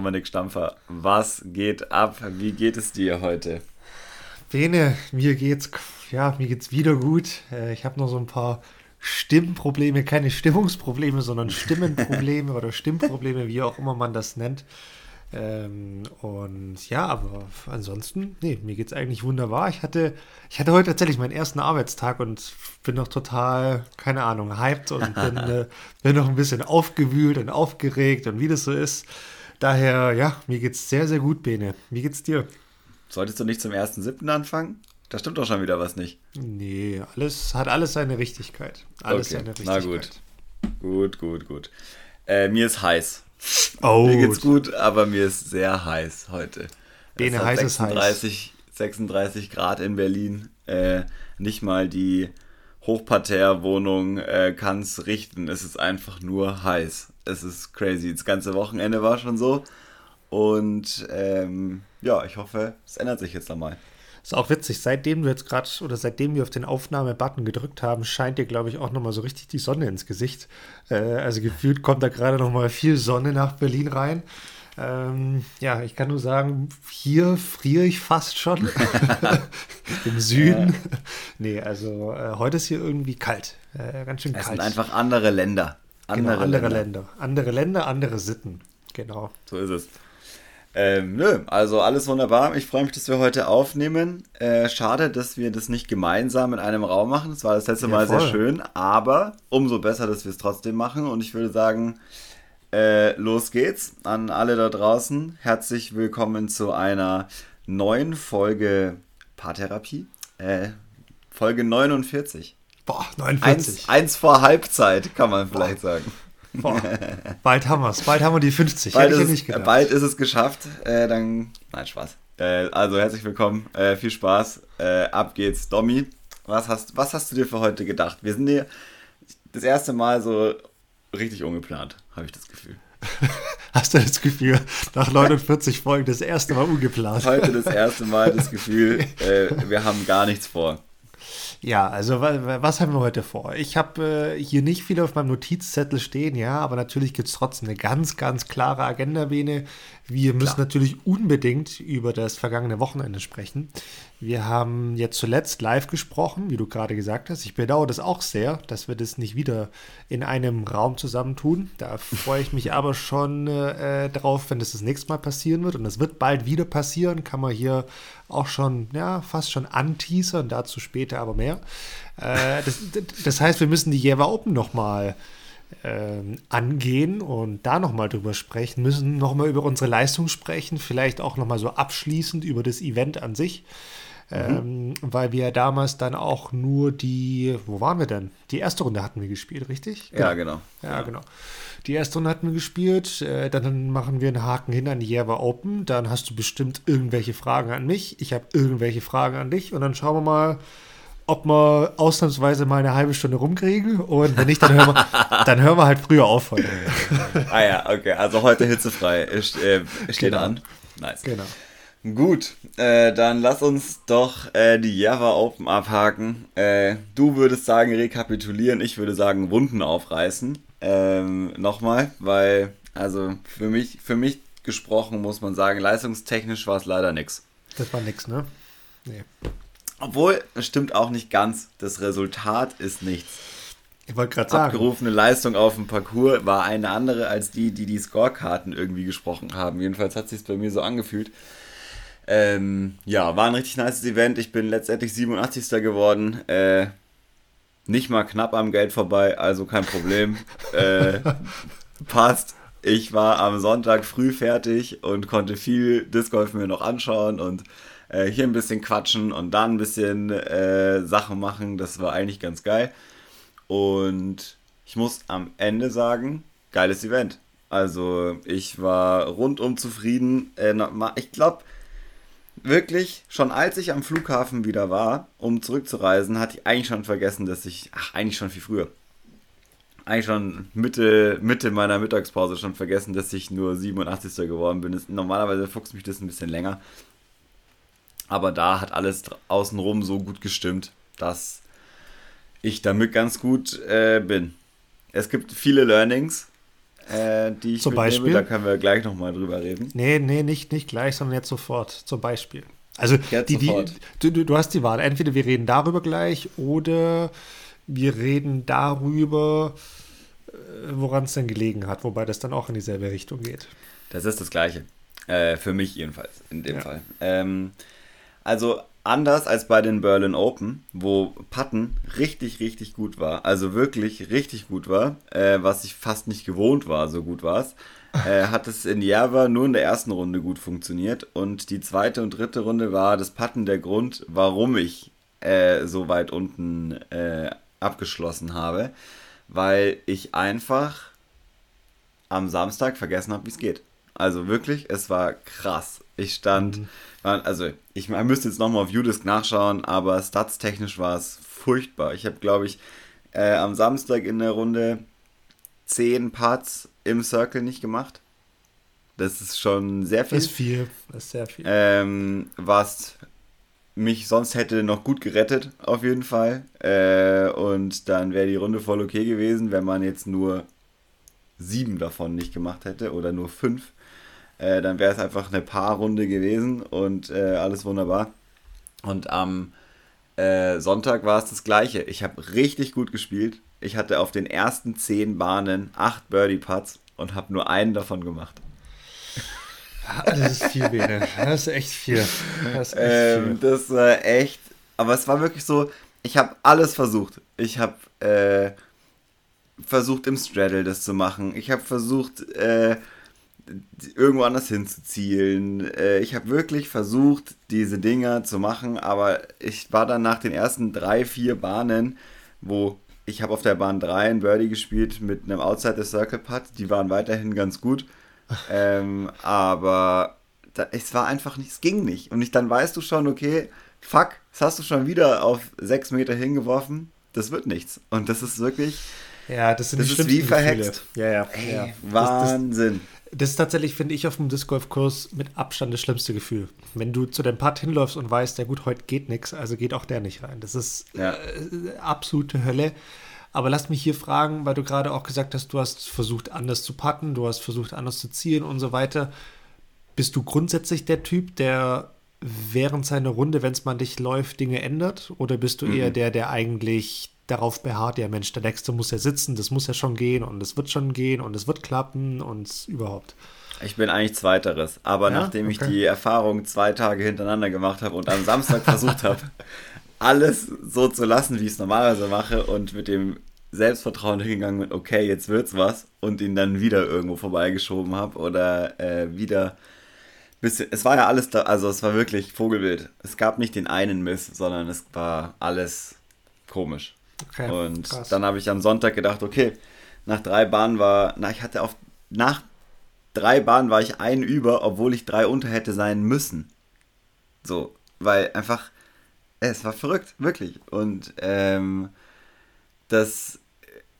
Dominik Stampfer, was geht ab? Wie geht es dir heute? Bene, mir geht's, ja, mir geht's wieder gut. Äh, ich habe noch so ein paar Stimmprobleme, keine Stimmungsprobleme, sondern Stimmenprobleme oder Stimmprobleme, wie auch immer man das nennt. Ähm, und ja, aber ansonsten, nee, mir geht's eigentlich wunderbar. Ich hatte, ich hatte heute tatsächlich meinen ersten Arbeitstag und bin noch total, keine Ahnung, hyped und bin, äh, bin noch ein bisschen aufgewühlt und aufgeregt und wie das so ist. Daher, ja, mir geht's sehr, sehr gut, Bene. Wie geht's dir? Solltest du nicht zum 1.7. anfangen? Da stimmt doch schon wieder was nicht. Nee, alles hat alles seine Richtigkeit. Alles okay. seine Richtigkeit. Na gut. Gut, gut, gut. Äh, mir ist heiß. Oh. Mir geht's gut, aber mir ist sehr heiß heute. Bene, es heiß 36, 36 Grad in Berlin. Äh, nicht mal die Hochparterre-Wohnung äh, kann es richten. Es ist einfach nur heiß. Es ist crazy. Das ganze Wochenende war schon so. Und ähm, ja, ich hoffe, es ändert sich jetzt nochmal. Ist auch witzig, seitdem du jetzt gerade oder seitdem wir auf den Aufnahme-Button gedrückt haben, scheint dir, glaube ich, auch nochmal so richtig die Sonne ins Gesicht. Äh, also gefühlt kommt da gerade nochmal viel Sonne nach Berlin rein. Ähm, ja, ich kann nur sagen, hier friere ich fast schon. Im Süden. Ja. Nee, also äh, heute ist hier irgendwie kalt. Äh, ganz schön es kalt. sind einfach andere Länder. Andere, genau, andere Länder. Länder. Andere Länder, andere Sitten. Genau. So ist es. Ähm, nö, also alles wunderbar. Ich freue mich, dass wir heute aufnehmen. Äh, schade, dass wir das nicht gemeinsam in einem Raum machen. Das war das letzte ja, Mal voll. sehr schön, aber umso besser, dass wir es trotzdem machen. Und ich würde sagen, äh, los geht's an alle da draußen. Herzlich willkommen zu einer neuen Folge Paartherapie. Äh, Folge 49. Boah, 49. Eins, eins vor Halbzeit, kann man vielleicht Boah. sagen. Boah, bald haben wir es. Bald haben wir die 50. Bald, ist, nicht gedacht. bald ist es geschafft. Äh, dann. Nein, Spaß. Äh, also herzlich willkommen. Äh, viel Spaß. Äh, ab geht's. Domi, was hast, was hast du dir für heute gedacht? Wir sind hier das erste Mal so richtig ungeplant, habe ich das Gefühl. Hast du das Gefühl, nach 49 Folgen das erste Mal ungeplant? Heute das erste Mal das Gefühl, äh, wir haben gar nichts vor. Ja, also was haben wir heute vor? Ich habe äh, hier nicht viel auf meinem Notizzettel stehen, ja, aber natürlich gibt es trotzdem eine ganz, ganz klare Agenda, Bene. Wir müssen Klar. natürlich unbedingt über das vergangene Wochenende sprechen. Wir haben jetzt zuletzt live gesprochen, wie du gerade gesagt hast. Ich bedauere das auch sehr, dass wir das nicht wieder in einem Raum zusammentun. Da freue ich mich aber schon äh, drauf, wenn das das nächste Mal passieren wird. Und das wird bald wieder passieren. Kann man hier auch schon, ja, fast schon anteasern. Dazu später aber mehr. Äh, das, das, heißt, wir müssen die Java Open nochmal ähm, angehen und da nochmal drüber sprechen, müssen nochmal über unsere Leistung sprechen, vielleicht auch nochmal so abschließend über das Event an sich. Mhm. Ähm, weil wir damals dann auch nur die, wo waren wir denn? Die erste Runde hatten wir gespielt, richtig? Ja, genau. Ja, ja. genau. Die erste Runde hatten wir gespielt, äh, dann machen wir einen Haken hin an die Java Open, dann hast du bestimmt irgendwelche Fragen an mich, ich habe irgendwelche Fragen an dich und dann schauen wir mal, ob wir ausnahmsweise mal eine halbe Stunde rumkriegen. Und wenn nicht, dann hören wir, dann hören wir halt früher auf heute. ah ja, okay. Also heute hitzefrei. Ist, äh, steht genau. an. Nice. Genau. Gut, äh, dann lass uns doch äh, die Java Open abhaken. Äh, du würdest sagen, rekapitulieren, ich würde sagen, Wunden aufreißen. Ähm, Nochmal, weil, also für mich, für mich gesprochen muss man sagen, leistungstechnisch war es leider nichts. Das war nix, ne? Nee. Obwohl, es stimmt auch nicht ganz. Das Resultat ist nichts. Ich wollte gerade sagen. Abgerufene Leistung auf dem Parcours war eine andere als die, die die Scorekarten irgendwie gesprochen haben. Jedenfalls hat sich bei mir so angefühlt. Ähm, ja, war ein richtig nice Event. Ich bin letztendlich 87. geworden. Äh, nicht mal knapp am Geld vorbei, also kein Problem. äh, passt. Ich war am Sonntag früh fertig und konnte viel Disc Golf mir noch anschauen und äh, hier ein bisschen quatschen und dann ein bisschen äh, Sachen machen. Das war eigentlich ganz geil. Und ich muss am Ende sagen, geiles Event. Also ich war rundum zufrieden. Äh, ich glaube, wirklich, schon als ich am Flughafen wieder war, um zurückzureisen, hatte ich eigentlich schon vergessen, dass ich, ach, eigentlich schon viel früher. Eigentlich schon Mitte, Mitte meiner Mittagspause schon vergessen, dass ich nur 87. geworden bin. Normalerweise fuchst mich das ein bisschen länger. Aber da hat alles außenrum so gut gestimmt, dass ich damit ganz gut äh, bin. Es gibt viele Learnings. Äh, die ich Zum mitnehme. Beispiel? Da können wir gleich nochmal drüber reden. Nee, nee, nicht, nicht gleich, sondern jetzt sofort. Zum Beispiel. Also, Jetzt die, die, du, du, du hast die Wahl. Entweder wir reden darüber gleich oder wir reden darüber, äh, woran es denn gelegen hat, wobei das dann auch in dieselbe Richtung geht. Das ist das Gleiche. Äh, für mich jedenfalls, in dem Ja. Fall. Ähm, also anders als bei den Berlin Open, wo Putten richtig, richtig gut war. Also wirklich richtig gut war, äh, was ich fast nicht gewohnt war, so gut war es. Äh, hat es in Järva nur in der ersten Runde gut funktioniert und die zweite und dritte Runde war das Putten der Grund, warum ich äh, so weit unten äh, abgeschlossen habe, weil ich einfach am Samstag vergessen habe, wie es geht. Also wirklich, es war krass. Ich stand, war- also ich man müsste jetzt nochmal auf Udisk nachschauen, aber statstechnisch war es furchtbar. Ich habe, glaube ich, äh, am Samstag in der Runde 10 Parts im Circle nicht gemacht. Das ist schon sehr viel. Das ist viel. Das ist sehr viel. Ähm, was mich sonst hätte noch gut gerettet, auf jeden Fall. Äh, und dann wäre die Runde voll okay gewesen, wenn man jetzt nur sieben davon nicht gemacht hätte oder nur fünf. Äh, dann wäre es einfach eine Paarrunde gewesen und äh, alles wunderbar. Und am äh, Sonntag war es das gleiche. Ich habe richtig gut gespielt. Ich hatte auf den ersten zehn Bahnen acht Birdie-Putts und habe nur einen davon gemacht. Das ist viel, Bene. Das ist echt viel. Das ist echt Ähm, viel. das war echt, aber es war wirklich so, ich habe alles versucht. Ich habe äh, versucht im Straddle das zu machen. Ich habe versucht äh, irgendwo anders hinzuzielen. Äh, ich habe wirklich versucht, diese Dinger zu machen, aber ich war dann nach den ersten drei, vier Bahnen, wo ich habe auf der Bahn 3 ein Birdie gespielt mit einem Outside the Circle Putt. Die waren weiterhin ganz gut. ähm, aber da, es war einfach nicht, es ging nicht. Und ich, dann weißt du schon, okay, fuck, das hast du schon wieder auf sechs Meter hingeworfen. Das wird nichts. Und das ist wirklich, Ja, das sind das die ist wie verhext. Ja, ja. ey, ja. Wahnsinn. Das ist tatsächlich, finde ich, auf dem Disc Golf Kurs mit Abstand das schlimmste Gefühl. Wenn du zu deinem Putt hinläufst und weißt, ja gut, heute geht nichts, also geht auch der nicht rein. Das ist Ja. äh, absolute Hölle. Aber lass mich hier fragen, weil du gerade auch gesagt hast, du hast versucht anders zu putten, du hast versucht anders zu zielen und so weiter. Bist du grundsätzlich der Typ, der während seiner Runde, wenn es mal dich läuft, Dinge ändert? Oder bist du eher der, der eigentlich darauf beharrt, ja Mensch, der nächste muss ja sitzen, das muss ja schon gehen und es wird schon gehen und es wird klappen und überhaupt. Ich bin eigentlich Zweiteres. Aber Ja? nachdem ich Okay. die Erfahrung zwei Tage hintereinander gemacht habe und am Samstag versucht habe, alles so zu lassen, wie ich es normalerweise mache und mit dem Selbstvertrauen hingegangen bin, okay, jetzt wird's was und ihn dann wieder irgendwo vorbeigeschoben habe oder äh, wieder bisschen, es war ja alles da, also es war wirklich Vogelwild. Es gab nicht den einen Miss, sondern es war alles komisch. Okay, Und krass. dann habe ich am Sonntag gedacht, okay, nach drei Bahnen war, na, ich hatte auf, nach drei Bahnen war ich ein über, obwohl ich drei unter hätte sein müssen. So, weil einfach, es war verrückt, wirklich. Und ähm, das,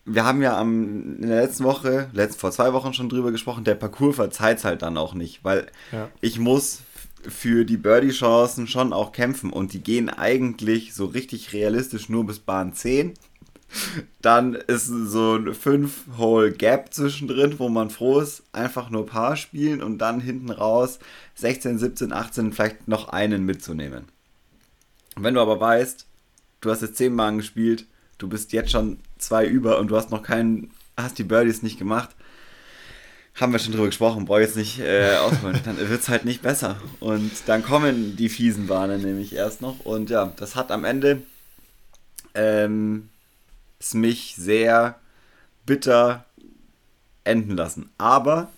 wir haben ja am, in der letzten Woche, letzt, vor zwei Wochen schon drüber gesprochen, der Parcours verzeiht es halt dann auch nicht, weil Ja. ich muss für die Birdie-Chancen schon auch kämpfen und die gehen eigentlich so richtig realistisch nur bis Bahn 10. Dann ist so ein 5-Hole-Gap zwischendrin, wo man froh ist, einfach nur Paar spielen und dann hinten raus 16, 17, 18 vielleicht noch einen mitzunehmen. Wenn du aber weißt, du hast jetzt 10 Bahnen gespielt, du bist jetzt schon zwei über und du hast noch keinen, hast die Birdies nicht gemacht, haben wir schon drüber gesprochen, brauche ich jetzt nicht äh, ausholen, dann wird es halt nicht besser. Und dann kommen die fiesen Bahnen nämlich erst noch. Und ja, das hat am Ende ähm, es mich sehr bitter enden lassen. Aber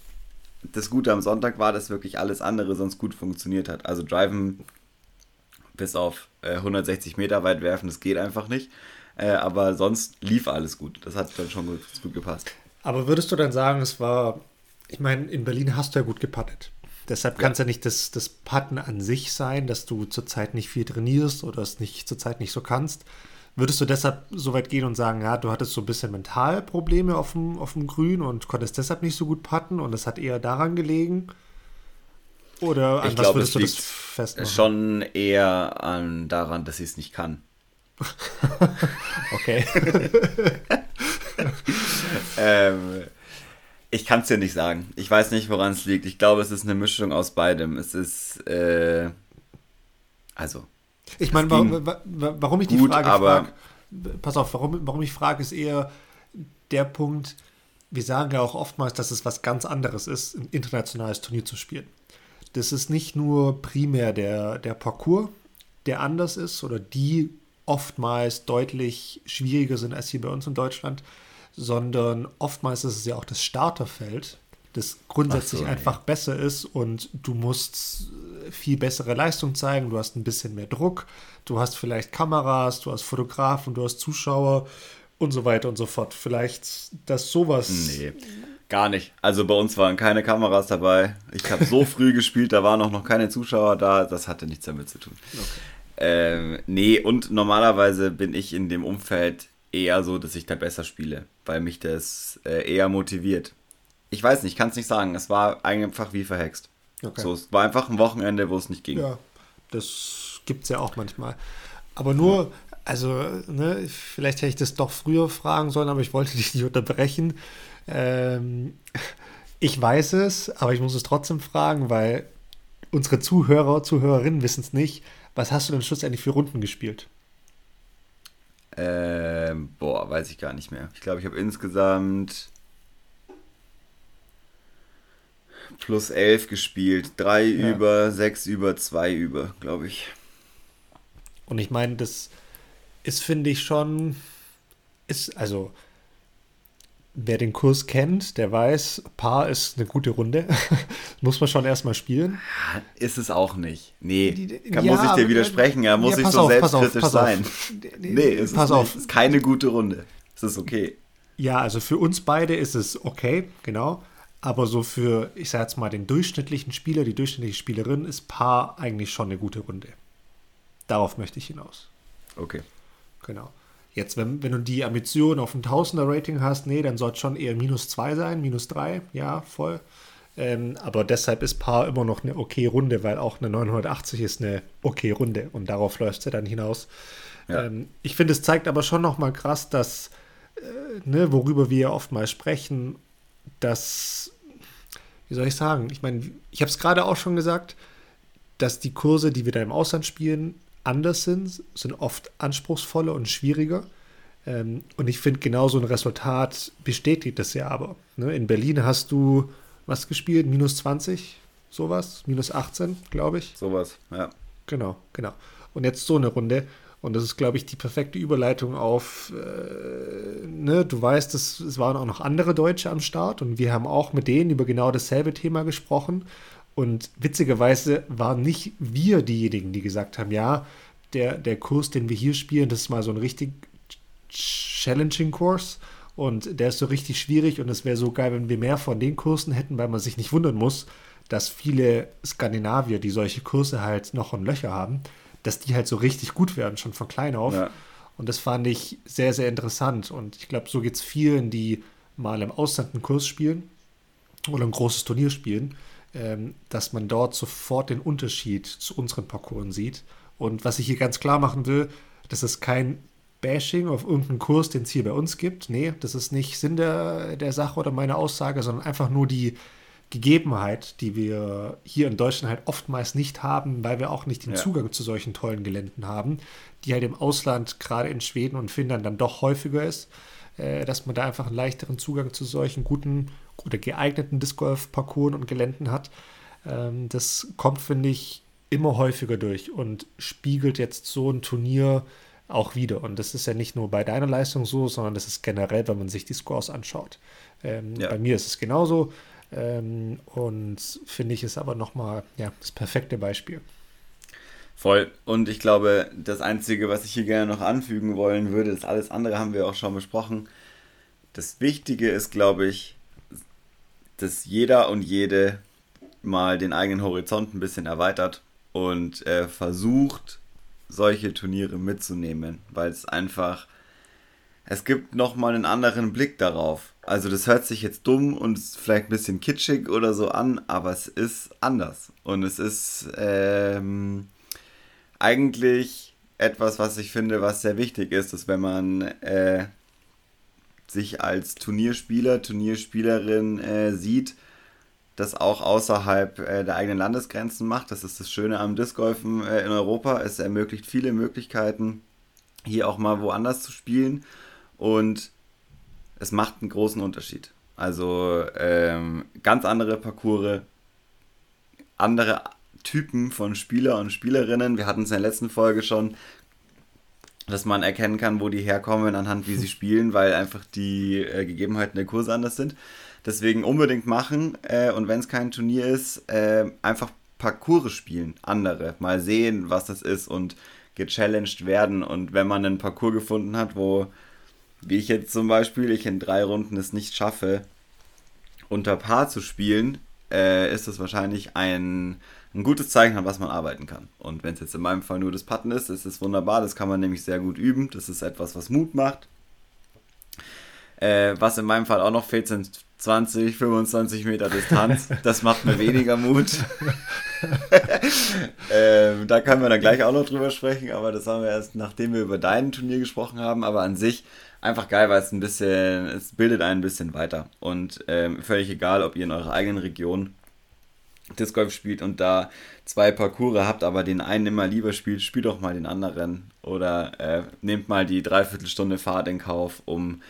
das Gute am Sonntag war, dass wirklich alles andere sonst gut funktioniert hat. Also Driven bis auf äh, 160 Meter weit werfen, das geht einfach nicht. Äh, aber sonst lief alles gut. Das hat dann schon gut, gut gepasst. Aber würdest du dann sagen, es war, ich meine, in Berlin hast du ja gut gepattet. Deshalb kann es ja nicht das, das Patten an sich sein, dass du zurzeit nicht viel trainierst oder es nicht zurzeit nicht so kannst. Würdest du deshalb so weit gehen und sagen, ja, du hattest so ein bisschen Mentalprobleme auf dem, auf dem Grün und konntest deshalb nicht so gut patten und es hat eher daran gelegen? Oder an Ich was glaube, würdest es du das festmachen? schon eher an, daran, dass ich es nicht kann. Okay. ähm, Ich kann es dir nicht sagen. Ich weiß nicht, woran es liegt. Ich glaube, es ist eine Mischung aus beidem. Es ist, äh, also. Ich meine, warum, warum ich die gut, Frage frage, pass auf, warum, warum ich frage, ist eher der Punkt, wir sagen ja auch oftmals, dass es was ganz anderes ist, ein internationales Turnier zu spielen. Das ist nicht nur primär der, der Parcours, der anders ist oder die oftmals deutlich schwieriger sind als hier bei uns in Deutschland, sondern oftmals ist es ja auch das Starterfeld, das grundsätzlich so, einfach ja. besser ist und du musst viel bessere Leistung zeigen, du hast ein bisschen mehr Druck, du hast vielleicht Kameras, du hast Fotografen, du hast Zuschauer und so weiter und so fort. Vielleicht, dass sowas. Nee, gar nicht. Also bei uns waren keine Kameras dabei. Ich habe so früh gespielt, da waren auch noch keine Zuschauer da. Das hatte nichts damit zu tun. Okay. Ähm, nee, und normalerweise bin ich in dem Umfeld eher so, dass ich da besser spiele, weil mich das äh, eher motiviert. Ich weiß nicht, kann es nicht sagen. Es war einfach wie verhext. Okay. So, es war einfach ein Wochenende, wo es nicht ging. Ja, das gibt es ja auch manchmal. Aber nur, also, ne, vielleicht hätte ich das doch früher fragen sollen, aber ich wollte dich nicht unterbrechen. Ähm, ich weiß es, aber ich muss es trotzdem fragen, weil unsere Zuhörer, Zuhörerinnen wissen es nicht. Was hast du denn schlussendlich für Runden gespielt? Ähm, boah, weiß ich gar nicht mehr. Ich glaube, ich habe insgesamt plus 11 gespielt. Drei ja. über, sechs über, zwei über, glaube ich. Und ich meine, das ist, finde ich, schon, ist, also, wer den Kurs kennt, der weiß, Paar ist eine gute Runde. muss man schon erstmal spielen. Ist es auch nicht. Nee, kann, ja, muss ich dir widersprechen, ja, muss ja, ich so auf, selbstkritisch pass auf, sein. Auf. Nee, es pass ist, auf. ist keine gute Runde. Es ist okay. Ja, also für uns beide ist es okay, genau. Aber so für, ich sag jetzt mal, den durchschnittlichen Spieler, die durchschnittliche Spielerin, ist Paar eigentlich schon eine gute Runde. Darauf möchte ich hinaus. Okay. Genau. Jetzt, wenn, wenn du die Ambition auf ein Tausender-Rating hast, nee, dann soll es schon eher minus 2 sein, minus 3, ja, voll. Ähm, aber deshalb ist Paar immer noch eine okay Runde, weil auch eine 980 ist eine okay Runde und darauf läuft sie dann hinaus. Ja. Ähm, ich finde, es zeigt aber schon nochmal krass, dass, äh, ne, worüber wir ja oftmals sprechen, dass, wie soll ich sagen, ich meine, ich habe es gerade auch schon gesagt, dass die Kurse, die wir da im Ausland spielen, anders sind, sind oft anspruchsvoller und schwieriger. Ähm, und ich finde, genau so ein Resultat bestätigt das ja aber. Ne? In Berlin hast du was gespielt? Minus 20, sowas? Minus 18, glaube ich. Sowas, ja. Genau, genau. Und jetzt so eine Runde. Und das ist, glaube ich, die perfekte Überleitung auf, äh, ne, du weißt, es, es waren auch noch andere Deutsche am Start und wir haben auch mit denen über genau dasselbe Thema gesprochen. Und witzigerweise waren nicht wir diejenigen, die gesagt haben, ja, der, der Kurs, den wir hier spielen, das ist mal so ein richtig challenging Kurs und der ist so richtig schwierig und es wäre so geil, wenn wir mehr von den Kursen hätten, weil man sich nicht wundern muss, dass viele Skandinavier, die solche Kurse halt noch in Löcher haben, dass die halt so richtig gut werden, schon von klein auf. Ja. Und das fand ich sehr, sehr interessant. Und ich glaube, so geht es vielen, die mal im Ausland einen Kurs spielen oder ein großes Turnier spielen dass man dort sofort den Unterschied zu unseren Parcours sieht. Und was ich hier ganz klar machen will, das ist kein Bashing auf irgendeinen Kurs, den es hier bei uns gibt. Nee, das ist nicht Sinn der, der Sache oder meiner Aussage, sondern einfach nur die Gegebenheit, die wir hier in Deutschland halt oftmals nicht haben, weil wir auch nicht den ja. Zugang zu solchen tollen Geländen haben, die halt im Ausland, gerade in Schweden und Finnland, dann doch häufiger ist, äh, dass man da einfach einen leichteren Zugang zu solchen guten oder geeigneten Disc Golf Parcours und Geländen hat. Ähm, das kommt, finde ich, immer häufiger durch und spiegelt jetzt so ein Turnier auch wieder. Und das ist ja nicht nur bei deiner Leistung so, sondern das ist generell, wenn man sich die Scores anschaut. Ähm, ja. Bei mir ist es genauso. Ähm, und finde ich es aber nochmal ja, das perfekte Beispiel. Voll. Und ich glaube, das Einzige, was ich hier gerne noch anfügen wollen würde, ist alles andere haben wir auch schon besprochen. Das Wichtige ist, glaube ich, dass jeder und jede mal den eigenen Horizont ein bisschen erweitert und äh, versucht, solche Turniere mitzunehmen, weil es einfach, es gibt nochmal einen anderen Blick darauf. Also das hört sich jetzt dumm und vielleicht ein bisschen kitschig oder so an, aber es ist anders. Und es ist ähm, eigentlich etwas, was ich finde, was sehr wichtig ist, dass wenn man äh, sich als Turnierspieler, Turnierspielerin äh, sieht, das auch außerhalb äh, der eigenen Landesgrenzen macht. Das ist das Schöne am Discgolfen äh, in Europa. Es ermöglicht viele Möglichkeiten, hier auch mal woanders zu spielen. Und es macht einen großen Unterschied. Also ähm, ganz andere Parcours, andere Typen von Spieler und Spielerinnen. Wir hatten es in der letzten Folge schon, dass man erkennen kann, wo die herkommen anhand wie sie spielen, weil einfach die äh, Gegebenheiten der Kurse anders sind. Deswegen unbedingt machen äh, und wenn es kein Turnier ist, äh, einfach Parcours spielen, andere, mal sehen, was das ist und gechallenged werden. Und wenn man einen Parcours gefunden hat, wo, wie ich jetzt zum Beispiel, ich in drei Runden es nicht schaffe, unter Paar zu spielen, äh, ist das wahrscheinlich ein, ein gutes Zeichen, an was man arbeiten kann. Und wenn es jetzt in meinem Fall nur das Patten ist, ist es wunderbar. Das kann man nämlich sehr gut üben. Das ist etwas, was Mut macht. Äh, was in meinem Fall auch noch fehlt, sind 20, 25 Meter Distanz. Das macht mir weniger Mut. ähm, da können wir dann gleich auch noch drüber sprechen, aber das haben wir erst, nachdem wir über dein Turnier gesprochen haben. Aber an sich einfach geil, weil es ein bisschen, es bildet einen ein bisschen weiter. Und ähm, völlig egal, ob ihr in eurer eigenen Region Disc Golf spielt und da zwei Parcours habt, aber den einen immer lieber spielt, spielt doch mal den anderen. Oder äh, nehmt mal die Dreiviertelstunde Fahrt in Kauf, um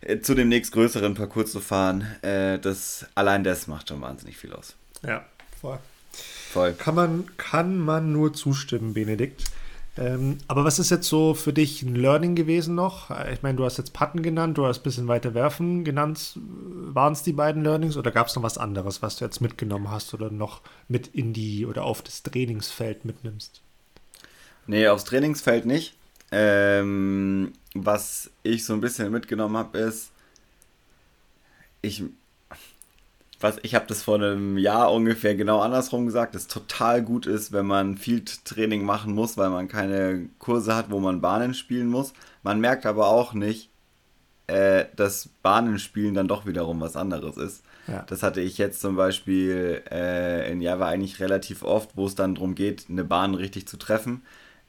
äh, zu dem nächstgrößeren Parcours zu fahren. Äh, das, allein das macht schon wahnsinnig viel aus. Ja, voll. Voll. Kann man, kann man nur zustimmen, Benedikt. Ähm, aber was ist jetzt so für dich ein Learning gewesen noch? Ich meine, du hast jetzt Patten genannt, du hast ein bisschen weiter werfen genannt. Waren es die beiden Learnings oder gab es noch was anderes, was du jetzt mitgenommen hast oder noch mit in die oder auf das Trainingsfeld mitnimmst? Nee, aufs Trainingsfeld nicht. Ähm, was ich so ein bisschen mitgenommen habe, ist, ich, was, ich habe das vor einem Jahr ungefähr genau andersrum gesagt, dass total gut ist, wenn man viel Training machen muss, weil man keine Kurse hat, wo man Bahnen spielen muss. Man merkt aber auch nicht, äh, dass Bahnenspielen dann doch wiederum was anderes ist. Ja. Das hatte ich jetzt zum Beispiel äh, in Java eigentlich relativ oft, wo es dann darum geht, eine Bahn richtig zu treffen.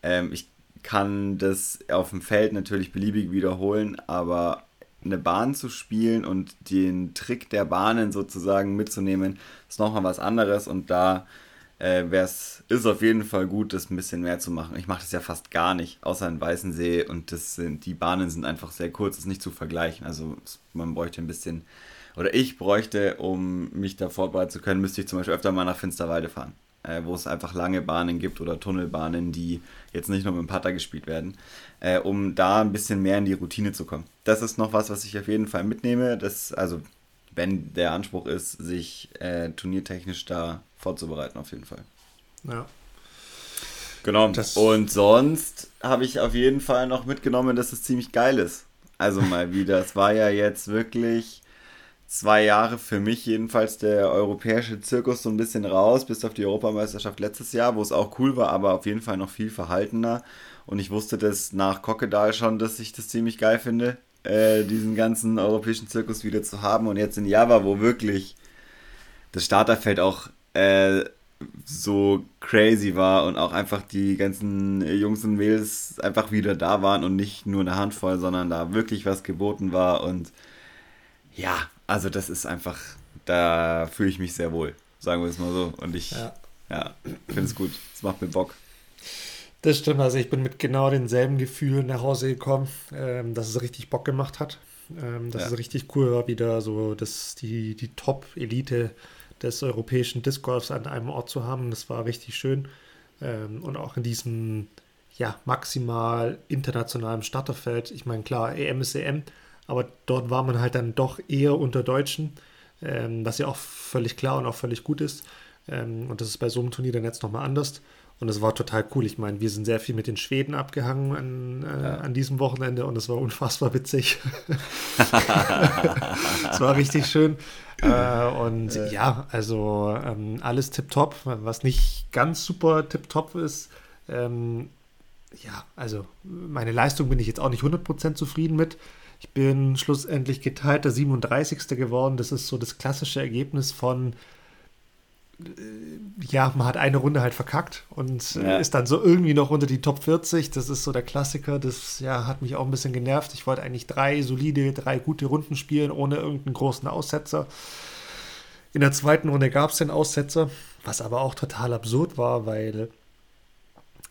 Ähm, ich kann das auf dem Feld natürlich beliebig wiederholen, aber eine Bahn zu spielen und den Trick der Bahnen sozusagen mitzunehmen, ist nochmal was anderes und da äh, ist auf jeden Fall gut, das ein bisschen mehr zu machen. Ich mache das ja fast gar nicht, außer in Weißensee und das sind, die Bahnen sind einfach sehr kurz, ist nicht zu vergleichen. Also man bräuchte ein bisschen, oder ich bräuchte, um mich da vorbereiten zu können, müsste ich zum Beispiel öfter mal nach Finsterwalde fahren äh, wo es einfach lange Bahnen gibt oder Tunnelbahnen, die jetzt nicht nur mit dem Putter gespielt werden, äh, um da ein bisschen mehr in die Routine zu kommen. Das ist noch was, was ich auf jeden Fall mitnehme. Das, also, wenn der Anspruch ist, sich äh, turniertechnisch da vorzubereiten, auf jeden Fall. Ja. Genau. Das und sonst habe ich auf jeden Fall noch mitgenommen, dass es ziemlich geil ist. Also mal wieder. Es war ja jetzt wirklich zwei Jahre für mich jedenfalls der europäische Zirkus so ein bisschen raus, bis auf die Europameisterschaft letztes Jahr, wo es auch cool war, aber auf jeden Fall noch viel verhaltener. Und ich wusste das nach Kokkedal schon, dass ich das ziemlich geil finde, äh, diesen ganzen europäischen Zirkus wieder zu haben. Und jetzt in Java, wo wirklich das Starterfeld auch äh, so crazy war und auch einfach die ganzen Jungs und Mädels einfach wieder da waren und nicht nur eine Handvoll, sondern da wirklich was geboten war und ja, also das ist einfach, da fühle ich mich sehr wohl, sagen wir es mal so. Und ich ja. ja finde es gut. Es macht mir Bock. Das stimmt, also ich bin mit genau denselben Gefühlen nach Hause gekommen, ähm, dass es richtig Bock gemacht hat. Ähm, dass ja. es richtig cool war, wieder so dass die, die Top-Elite des europäischen Disc Golfs an einem Ort zu haben. Das war richtig schön. Ähm, und auch in diesem ja, maximal internationalen Starterfeld. Ich meine, klar, EM ist EM, aber dort war man halt dann doch eher unter Deutschen, ähm, was ja auch völlig klar und auch völlig gut ist. Ähm, und das ist bei so einem Turnier dann jetzt nochmal anders. Und es war total cool. Ich meine, wir sind sehr viel mit den Schweden abgehangen an, äh, ja. an diesem Wochenende und es war unfassbar witzig. es war richtig schön. Äh, und äh. ja, also ähm, alles tipptopp. Was nicht ganz super tipptopp ist, ähm, ja, also meine Leistung bin ich jetzt auch nicht 100% zufrieden mit. Ich bin schlussendlich geteilter 37. geworden. Das ist so das klassische Ergebnis von ja, man hat eine Runde halt verkackt und ja. ist dann so irgendwie noch unter die Top 40. Das ist so der Klassiker. Das ja, hat mich auch ein bisschen genervt. Ich wollte eigentlich drei solide, drei gute Runden spielen, ohne irgendeinen großen Aussetzer. In der zweiten Runde gab es den Aussetzer, was aber auch total absurd war, weil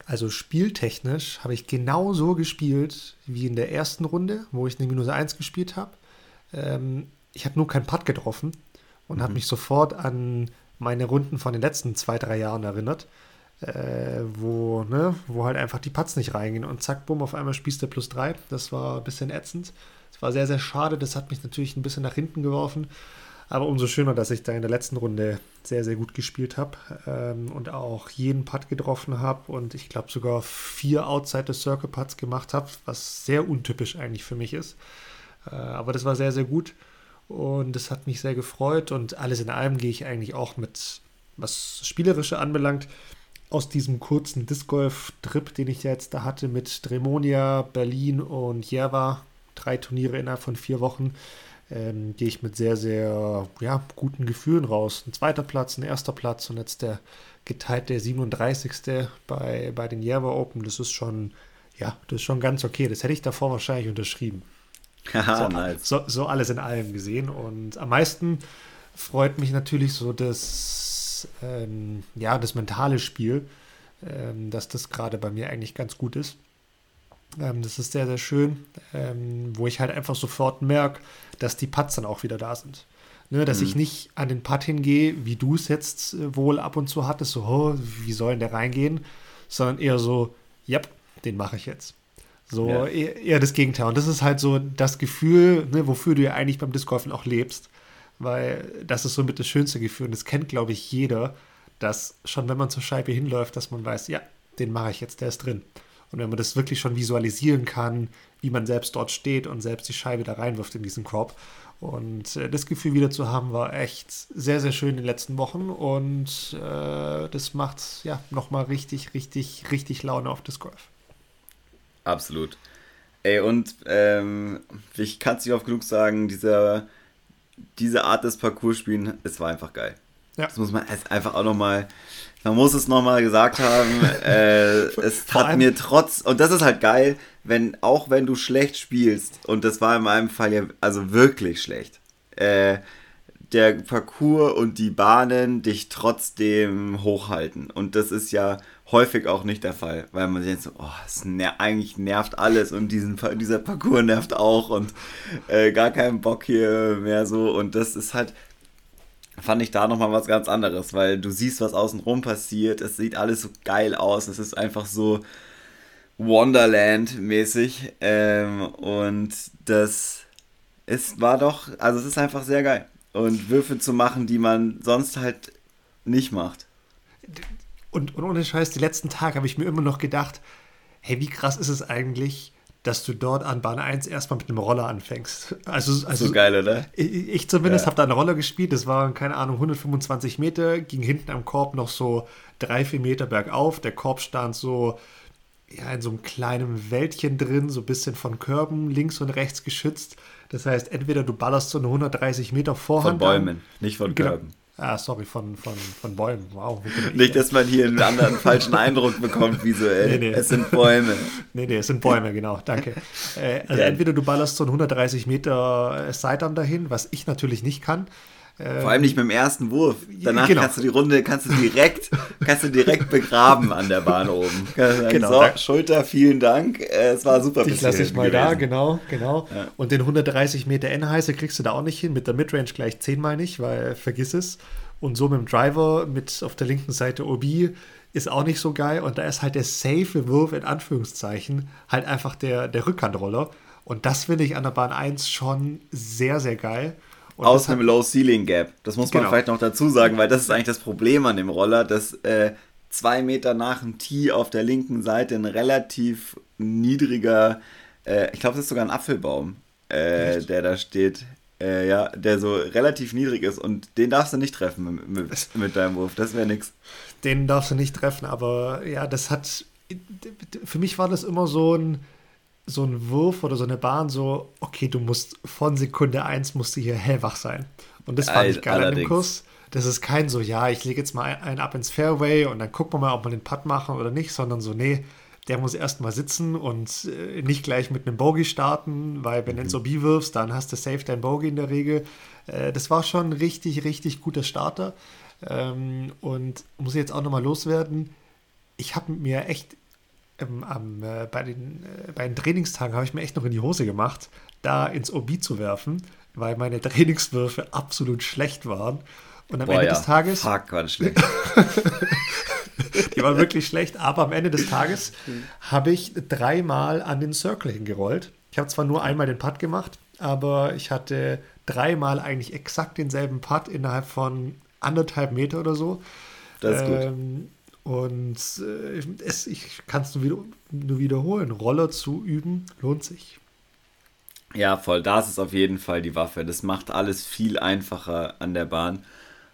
also spieltechnisch habe ich genau so gespielt wie in der ersten Runde, wo ich eine Minus 1 gespielt habe. Ähm, ich habe nur keinen Putt getroffen und mhm. habe mich sofort an meine Runden von den letzten zwei, drei Jahren erinnert, äh, wo, ne, wo halt einfach die Putts nicht reingehen und zack, bumm, auf einmal spielst du plus drei. Das war ein bisschen ätzend. Das war sehr, sehr schade. Das hat mich natürlich ein bisschen nach hinten geworfen. Aber umso schöner, dass ich da in der letzten Runde sehr, sehr gut gespielt habe ähm, und auch jeden Putt getroffen habe und ich glaube sogar vier Outside the Circle Putts gemacht habe, was sehr untypisch eigentlich für mich ist. Äh, aber das war sehr, sehr gut. Und es hat mich sehr gefreut und alles in allem gehe ich eigentlich auch mit, was Spielerische anbelangt, aus diesem kurzen Disc Golf-Trip, den ich jetzt da hatte mit Dremonia, Berlin und Jerva, drei Turniere innerhalb von vier Wochen, ähm, gehe ich mit sehr, sehr ja, guten Gefühlen raus. Ein zweiter Platz, ein erster Platz und jetzt der geteilte 37. bei, bei den Jerva Open. Das ist schon, ja, das ist schon ganz okay. Das hätte ich davor wahrscheinlich unterschrieben. Haha, so, nice. so, so, alles in allem gesehen. Und am meisten freut mich natürlich so das, ähm, ja, das mentale Spiel, ähm, dass das gerade bei mir eigentlich ganz gut ist. Ähm, das ist sehr, sehr schön, ähm, wo ich halt einfach sofort merke, dass die Putts dann auch wieder da sind. Ne, dass mhm. ich nicht an den Putt hingehe, wie du es jetzt äh, wohl ab und zu hattest, so, oh, wie soll denn der reingehen, sondern eher so, ja, den mache ich jetzt. So ja. eher, eher, das Gegenteil. Und das ist halt so das Gefühl, ne, wofür du ja eigentlich beim Discgolfen auch lebst. Weil das ist somit das schönste Gefühl. Und das kennt, glaube ich, jeder, dass schon wenn man zur Scheibe hinläuft, dass man weiß, ja, den mache ich jetzt, der ist drin. Und wenn man das wirklich schon visualisieren kann, wie man selbst dort steht und selbst die Scheibe da reinwirft in diesen Korb. Und äh, das Gefühl wieder zu haben, war echt sehr, sehr schön in den letzten Wochen. Und äh, das macht ja nochmal richtig, richtig, richtig Laune auf Disc Golf. Absolut. Ey, und ähm, ich kann es nicht oft genug sagen, dieser, diese Art des Parcours spielen, es war einfach geil. Ja. Das muss man einfach auch nochmal, man muss es nochmal gesagt haben, äh, es hat mir trotz, und das ist halt geil, wenn, auch wenn du schlecht spielst, und das war in meinem Fall ja, also wirklich schlecht, äh, der Parcours und die Bahnen dich trotzdem hochhalten. Und das ist ja häufig auch nicht der Fall, weil man sich so, oh, es ner eigentlich nervt alles und diesen, dieser Parcours nervt auch und äh, gar keinen Bock hier mehr so. Und das ist halt, fand ich da nochmal was ganz anderes, weil du siehst, was außenrum passiert, es sieht alles so geil aus, es ist einfach so Wonderland-mäßig ähm, und das ist, war doch, also es ist einfach sehr geil. Und Würfe zu machen, die man sonst halt nicht macht. Und, und ohne Scheiß, die letzten Tage habe ich mir immer noch gedacht, hey, wie krass ist es eigentlich, dass du dort an Bahn 1 erstmal mit einem Roller anfängst. Also, also so geil, oder? Ich, ich zumindest ja. habe da eine Roller gespielt, das waren, keine Ahnung, 125 Meter, ging hinten am Korb noch so drei, vier Meter bergauf. Der Korb stand so ja, in so einem kleinen Wäldchen drin, so ein bisschen von Körben links und rechts geschützt. Das heißt, entweder du ballerst so eine 130 Meter Vorhand. Von Bäumen, an. nicht von genau. Körben. Ah, sorry, von, von, von Bäumen. Wow. Nicht, dass man hier einen anderen falschen Eindruck bekommt, visuell. Nee, nee. Es sind Bäume. Nee, nee, es sind Bäume, genau. Danke. Äh, also ja. entweder du ballerst so einen 130 Meter Seitern dahin, was ich natürlich nicht kann. Vor allem nicht mit dem ersten Wurf. Danach genau. kannst du die Runde, kannst du direkt, kannst du direkt begraben an der Bahn oben. Sagen, genau. So, Schulter, vielen Dank. Äh, es war super. Dich lasse ich mal gewesen. da, genau, genau. Ja. Und den 130 Meter N-Heiße kriegst du da auch nicht hin. Mit der Midrange gleich zehnmal nicht, weil vergiss es. Und so mit dem Driver mit auf der linken Seite OB ist auch nicht so geil. Und da ist halt der safe Wurf in Anführungszeichen halt einfach der, der Rückhandroller. Und das finde ich an der Bahn 1 schon sehr, sehr geil. Und Aus einem Low Ceiling Gap. Das muss man genau. vielleicht noch dazu sagen, weil das ist eigentlich das Problem an dem Roller, dass äh, zwei Meter nach dem Tee auf der linken Seite ein relativ niedriger, äh, ich glaube, das ist sogar ein Apfelbaum, äh, der da steht. Äh, ja, der so relativ niedrig ist und den darfst du nicht treffen mit, mit, mit deinem Wurf. Das wäre nix. Den darfst du nicht treffen, aber ja, das hat. Für mich war das immer so ein so ein Wurf oder so eine Bahn so, okay, du musst von Sekunde 1 musst du hier hellwach sein. Und das fand ich geil allerdings. an dem Kurs. das ist kein so, ja, ich lege jetzt mal einen ab ins Fairway und dann gucken wir mal, ob wir den Putt machen oder nicht, sondern so, nee, der muss erstmal sitzen und äh, nicht gleich mit einem Bogey starten, weil wenn du ins OB wirfst, dann hast du safe dein Bogey in der Regel. Äh, das war schon ein richtig, richtig guter Starter. Ähm, und muss jetzt auch nochmal loswerden, ich habe mir echt ähm, am, äh, bei, den, äh, bei den Trainingstagen habe ich mir echt noch in die Hose gemacht, da ins OB zu werfen, weil meine Trainingswürfe absolut schlecht waren. Und am Boah, Ende ja. des Tages. Fuck, war das schlecht. die waren wirklich schlecht, aber am Ende des Tages habe ich dreimal an den Circle hingerollt. Ich habe zwar nur einmal den Putt gemacht, aber ich hatte dreimal eigentlich exakt denselben Putt innerhalb von anderthalb Meter oder so. Das ist ähm, gut. Und äh, es, ich kann es nur, wieder, nur wiederholen. Roller zu üben lohnt sich. Ja, voll. Das ist auf jeden Fall die Waffe. Das macht alles viel einfacher an der Bahn.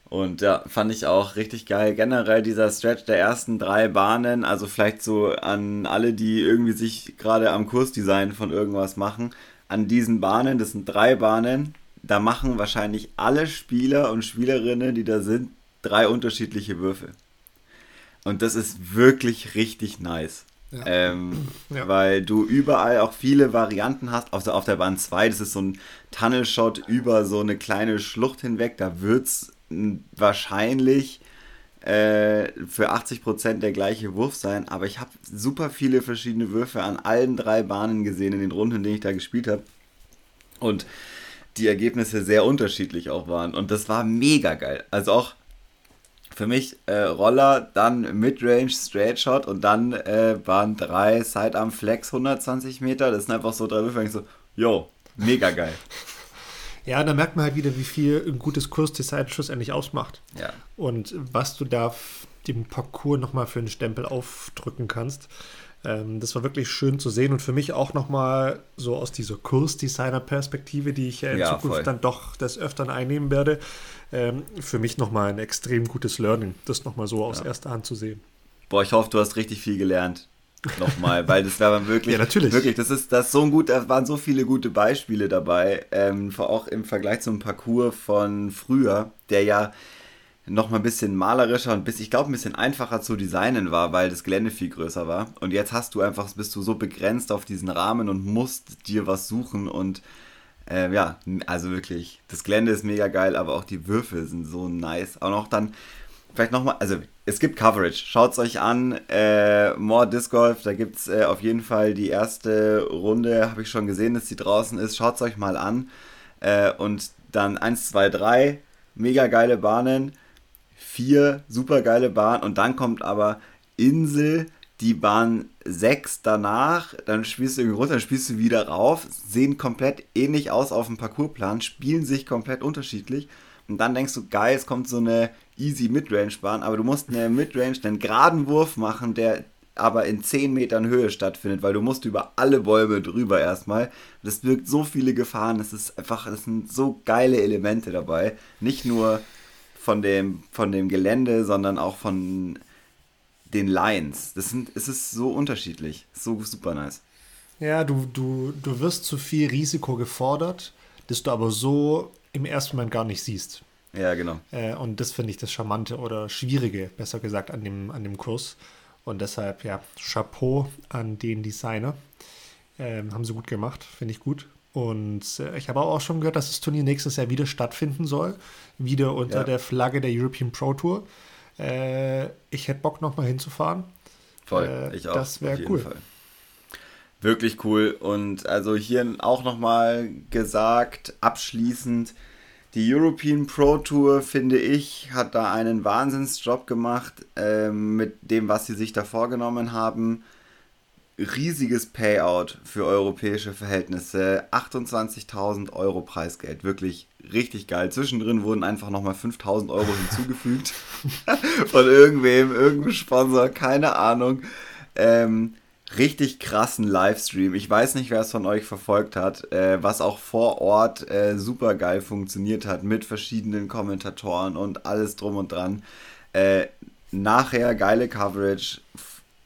Und ja, fand ich auch richtig geil. Generell dieser Stretch der ersten drei Bahnen, also vielleicht so an alle, die irgendwie sich gerade am Kursdesign von irgendwas machen, an diesen Bahnen, das sind drei Bahnen, da machen wahrscheinlich alle Spieler und Spielerinnen, die da sind, drei unterschiedliche Würfe. Und das ist wirklich richtig nice. Ja. Ähm, ja. Weil du überall auch viele Varianten hast. Also auf der Bahn 2, das ist so ein Tunnelshot über so eine kleine Schlucht hinweg. Da wird es wahrscheinlich äh, für 80% der gleiche Wurf sein, aber ich habe super viele verschiedene Würfe an allen drei Bahnen gesehen in den Runden, in denen ich da gespielt habe. Und die Ergebnisse sehr unterschiedlich auch waren. Und das war mega geil. Also auch für mich äh, Roller, dann Midrange Straight Shot und dann äh, waren drei Sidearm Flex 120 Meter. Das sind einfach so drei Würfe, ich so, yo, mega geil. Ja, da merkt man halt wieder, wie viel ein gutes Kursdesign schlussendlich ausmacht. Ja. Und was du da dem Parcours nochmal für einen Stempel aufdrücken kannst. Ähm, das war wirklich schön zu sehen und für mich auch nochmal so aus dieser Kursdesigner-Perspektive, die ich in ja, Zukunft voll. dann doch des Öfteren einnehmen werde, ähm, für mich nochmal ein extrem gutes Learning, das nochmal so aus ja. erster Hand zu sehen. Boah, ich hoffe, du hast richtig viel gelernt nochmal, weil das war wirklich, ja, natürlich. wirklich, das ist das ist so ein gut, da waren so viele gute Beispiele dabei, ähm, auch im Vergleich zum Parcours von früher, der ja noch mal ein bisschen malerischer und bis ich glaube ein bisschen einfacher zu designen war, weil das Gelände viel größer war. Und jetzt hast du einfach bist du so begrenzt auf diesen Rahmen und musst dir was suchen und äh, ja, also wirklich, das Gelände ist mega geil, aber auch die Würfel sind so nice. Auch noch dann vielleicht nochmal, also es gibt Coverage. Schaut es euch an. Äh, More Disc Golf, da gibt es äh, auf jeden Fall die erste Runde, habe ich schon gesehen, dass sie draußen ist. Schaut es euch mal an. Äh, und dann 1, 2, 3, mega geile Bahnen. 4, super geile Bahnen. Und dann kommt aber Insel, die Bahn 6 danach. Dann spielst du irgendwie runter, dann spielst du wieder rauf. Sehen komplett ähnlich aus auf dem Parcoursplan, spielen sich komplett unterschiedlich. Und dann denkst du, geil, es kommt so eine easy Midrange-Bahn, aber du musst eine Midrange, einen geraden Wurf machen, der aber in 10 Metern Höhe stattfindet, weil du musst über alle Bäume drüber erstmal. Das birgt so viele Gefahren, es ist einfach, es sind so geile Elemente dabei. Nicht nur von dem, von dem Gelände, sondern auch von den Lines. Das sind, es ist so unterschiedlich. So super nice. Ja, du, du, du wirst zu viel Risiko gefordert, das du aber so im ersten Moment gar nicht siehst. Ja, genau. Äh, und das finde ich das Charmante oder Schwierige, besser gesagt, an dem, an dem Kurs. Und deshalb, ja, Chapeau an den Designer. Ähm, haben sie gut gemacht, finde ich gut. Und äh, ich habe auch schon gehört, dass das Turnier nächstes Jahr wieder stattfinden soll. Wieder unter ja. der Flagge der European Pro Tour. Äh, ich hätte Bock, nochmal hinzufahren. Voll, äh, ich auch. Das wäre cool. Fall. Wirklich cool. Und also hier auch nochmal gesagt, abschließend, die European Pro Tour, finde ich, hat da einen Wahnsinnsjob gemacht äh, mit dem, was sie sich da vorgenommen haben. Riesiges Payout für europäische Verhältnisse. 28.000 Euro Preisgeld. Wirklich richtig geil. Zwischendrin wurden einfach nochmal 5.000 Euro hinzugefügt. Von irgendwem, irgendeinem Sponsor, keine Ahnung. Ähm, richtig krassen Livestream. Ich weiß nicht, wer es von euch verfolgt hat, äh, was auch vor Ort äh, super geil funktioniert hat mit verschiedenen Kommentatoren und alles drum und dran. Äh, nachher geile Coverage,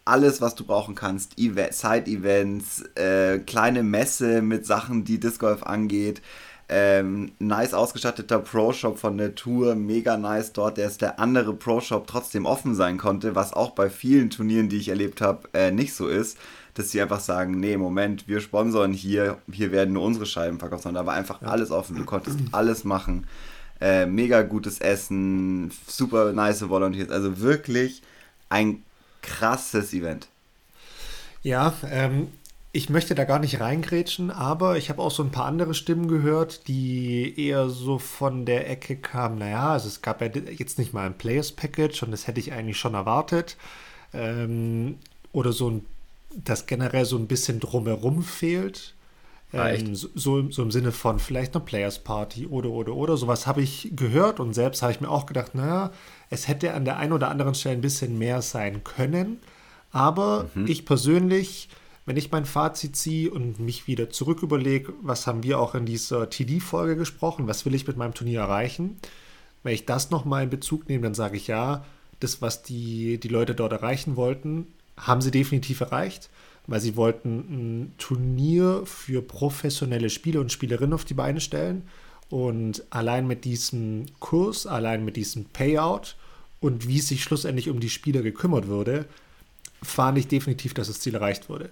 alles, was du brauchen kannst, Side-Events, äh, kleine Messe mit Sachen, die Disc Golf angeht. Ähm, nice ausgestatteter Pro-Shop von der Tour, mega nice dort, dass der andere Pro-Shop trotzdem offen sein konnte, was auch bei vielen Turnieren, die ich erlebt habe, äh, nicht so ist, dass sie einfach sagen, nee, Moment, wir sponsern hier, hier werden nur unsere Scheiben verkauft, sondern da war einfach ja. alles offen, du konntest alles machen. Äh, mega gutes Essen, super nice Volunteers, also wirklich ein krasses Event. Ja, ähm, ich möchte da gar nicht reingrätschen, aber ich habe auch so ein paar andere Stimmen gehört, die eher so von der Ecke kamen. Naja, also es gab ja jetzt nicht mal ein Players Package und das hätte ich eigentlich schon erwartet. Ähm, oder so ein, dass generell so ein bisschen drumherum fehlt. Ähm, so, so, im Sinne von vielleicht eine Players Party oder oder oder sowas habe ich gehört und selbst habe ich mir auch gedacht, naja, es hätte an der einen oder anderen Stelle ein bisschen mehr sein können. Aber mhm. ich persönlich wenn ich mein Fazit ziehe und mich wieder zurück überlege, was haben wir auch in dieser TD-Folge gesprochen, was will ich mit meinem Turnier erreichen, wenn ich das nochmal in Bezug nehme, dann sage ich ja, das, was die, die Leute dort erreichen wollten, haben sie definitiv erreicht, weil sie wollten ein Turnier für professionelle Spieler und Spielerinnen auf die Beine stellen. Und allein mit diesem Kurs, allein mit diesem Payout und wie es sich schlussendlich um die Spieler gekümmert würde, fand ich definitiv, dass das Ziel erreicht wurde.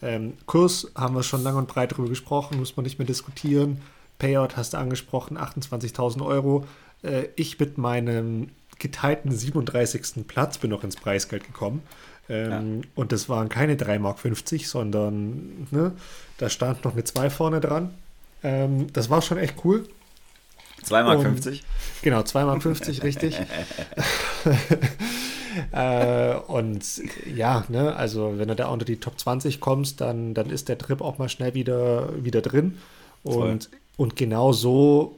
Ähm, Kurs haben wir schon lang und breit drüber gesprochen, muss man nicht mehr diskutieren. Payout hast du angesprochen, 28.000 Euro. Äh, ich mit meinem geteilten 37. Platz bin noch ins Preisgeld gekommen. Ähm, ja. Und das waren keine 3,50 Mark, sondern ne, da stand noch eine 2 vorne dran. Ähm, das war schon echt cool. 2,50 Mark? 50? Genau, 2,50 Mark, 50, richtig. äh, und ja, ne, also wenn du da unter die Top 20 kommst, dann, dann ist der Trip auch mal schnell wieder, wieder drin. Und, und genau so